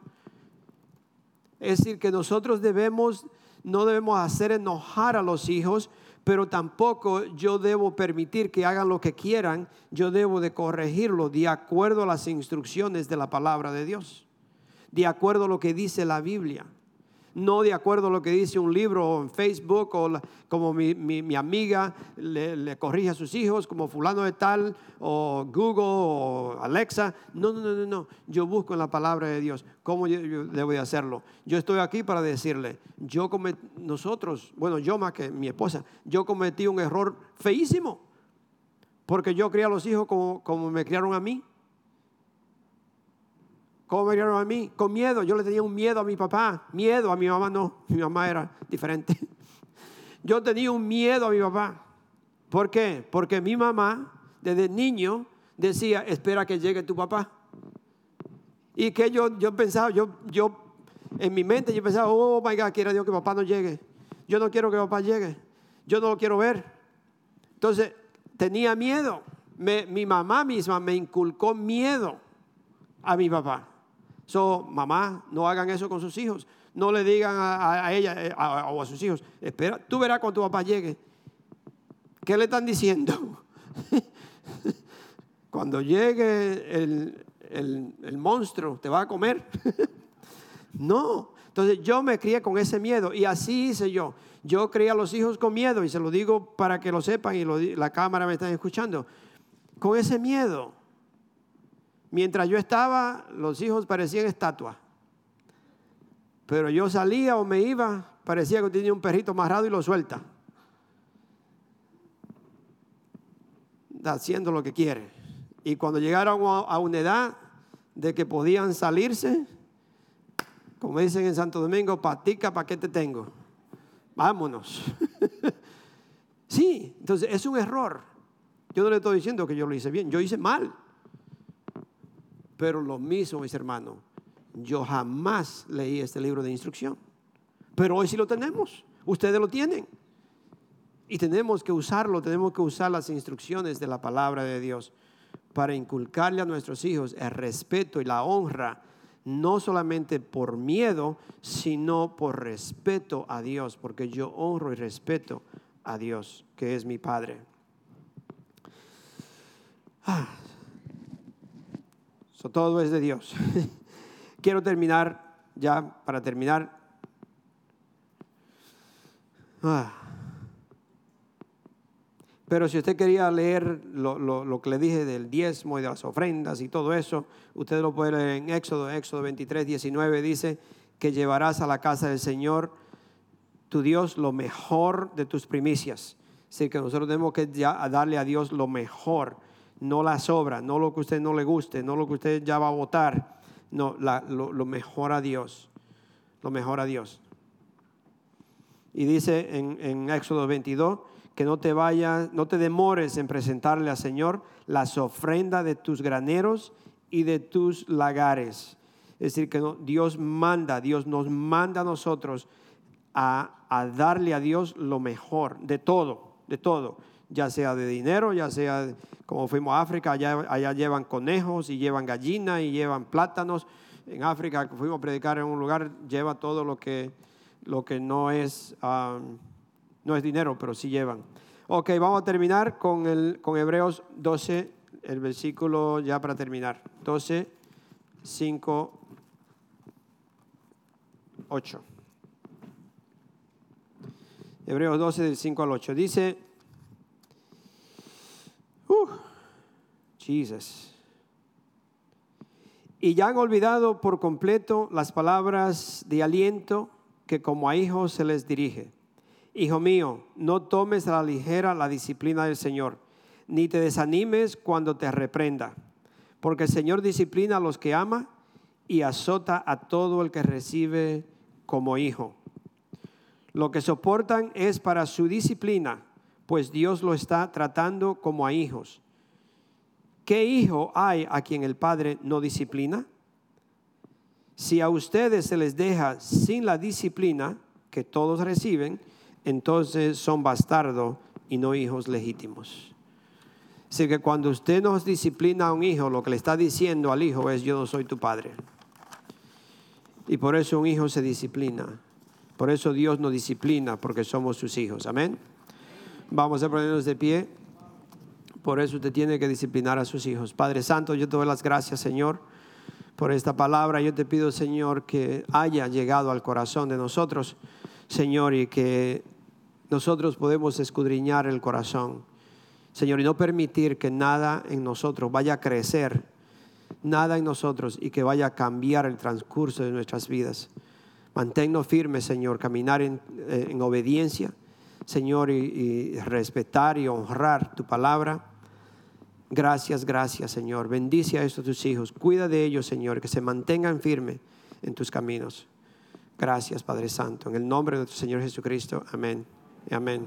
Es decir, que nosotros debemos, no debemos hacer enojar a los hijos, pero tampoco yo debo permitir que hagan lo que quieran, yo debo de corregirlo de acuerdo a las instrucciones de la palabra de Dios de acuerdo a lo que dice la Biblia. No de acuerdo a lo que dice un libro en Facebook o como mi, amiga le, corrige a sus hijos, como fulano de tal, o Google o Alexa. No, no, no, no. Yo busco en la palabra de Dios. ¿Cómo yo, debo de hacerlo? Yo estoy aquí para decirle, yo cometí, nosotros, bueno, yo más que mi esposa, yo cometí un error feísimo. Porque yo crié a los hijos como, como me criaron a mí. ¿Cómo me a mí? Con miedo. Yo le tenía un miedo a mi papá. Miedo a mi mamá no. Mi mamá era diferente. Yo tenía un miedo a mi papá. ¿Por qué? Porque mi mamá, desde niño, decía, espera que llegue tu papá. Y que yo, yo pensaba, yo, yo, en mi mente yo pensaba, oh my God, quiera Dios que papá no llegue. Yo no quiero que papá llegue. Yo no lo quiero ver. Entonces, tenía miedo. mi mamá misma me inculcó miedo a mi papá. So, mamá, no hagan eso con sus hijos. No le digan a, ella eh, o a, sus hijos, espera, tú verás cuando tu papá llegue. ¿Qué le están diciendo? cuando llegue el, el monstruo, te va a comer. no. Entonces yo me crié con ese miedo y así hice yo. Yo crié a los hijos con miedo y se lo digo para que lo sepan y la cámara me está escuchando. Con ese miedo. Mientras yo estaba, los hijos parecían estatuas. Pero yo salía o me iba, parecía que tenía un perrito amarrado y lo suelta. Haciendo lo que quiere. Y cuando llegaron a una edad de que podían salirse, como dicen en Santo Domingo, patica, ¿para qué te tengo? Vámonos. sí, entonces es un error. Yo no le estoy diciendo que yo lo hice bien, yo hice mal. Pero lo mismo, mis hermanos, yo jamás leí este libro de instrucción. Pero hoy sí lo tenemos. Ustedes lo tienen. Y tenemos que usarlo, tenemos que usar las instrucciones de la palabra de Dios para inculcarle a nuestros hijos el respeto y la honra, no solamente por miedo, sino por respeto a Dios, porque yo honro y respeto a Dios, que es mi Padre. Ah, todo es de Dios. Quiero terminar, ya para terminar. Ah. Pero si usted quería leer lo, que le dije del diezmo y de las ofrendas y todo eso, usted lo puede leer en Éxodo, Éxodo 23, 19, dice que llevarás a la casa del Señor tu Dios lo mejor de tus primicias. Así que nosotros tenemos que ya darle a Dios lo mejor no la sobra, no lo que usted no le guste, no lo que usted ya va a votar, no, lo, mejor a Dios, lo mejor a Dios. Y dice en, en Éxodo 22 que no te vayas, no te demores en presentarle al Señor las ofrendas de tus graneros y de tus lagares. Es decir, que Dios manda, Dios nos manda a nosotros a, a darle a Dios lo mejor de todo, de todo ya sea de dinero, ya sea como fuimos a África, allá, allá llevan conejos y llevan gallinas y llevan plátanos. En África fuimos a predicar en un lugar, lleva todo lo que, lo que no, es, no es dinero, pero sí llevan. Ok, vamos a terminar con, el, con Hebreos 12, el versículo ya para terminar. 12, 5, 8. Hebreos 12, del 5 al 8. Dice, Jesus. Y ya han olvidado por completo las palabras de aliento que como a hijos se les dirige. Hijo mío, no tomes a la ligera la disciplina del Señor, ni te desanimes cuando te reprenda, porque el Señor disciplina a los que ama y azota a todo el que recibe como hijo. Lo que soportan es para su disciplina pues Dios lo está tratando como a hijos. ¿Qué hijo hay a quien el Padre no disciplina? Si a ustedes se les deja sin la disciplina que todos reciben, entonces son bastardos y no hijos legítimos. Así que cuando usted nos disciplina a un hijo, lo que le está diciendo al hijo es yo no soy tu padre. Y por eso un hijo se disciplina. Por eso Dios nos disciplina, porque somos sus hijos. Amén. Vamos a ponernos de pie. Por eso usted tiene que disciplinar a sus hijos. Padre Santo, yo te doy las gracias, Señor, por esta palabra. Yo te pido, Señor, que haya llegado al corazón de nosotros, Señor, y que nosotros podemos escudriñar el corazón. Señor, y no permitir que nada en nosotros vaya a crecer, nada en nosotros y que vaya a cambiar el transcurso de nuestras vidas. Manténnos firmes, Señor, caminar en, eh, en obediencia, Señor, y, respetar y honrar tu palabra. Gracias, gracias, Señor. Bendice a estos tus hijos. Cuida de ellos, Señor, que se mantengan firmes en tus caminos. Gracias, Padre Santo. En el nombre de nuestro Señor Jesucristo. Amén. Amén.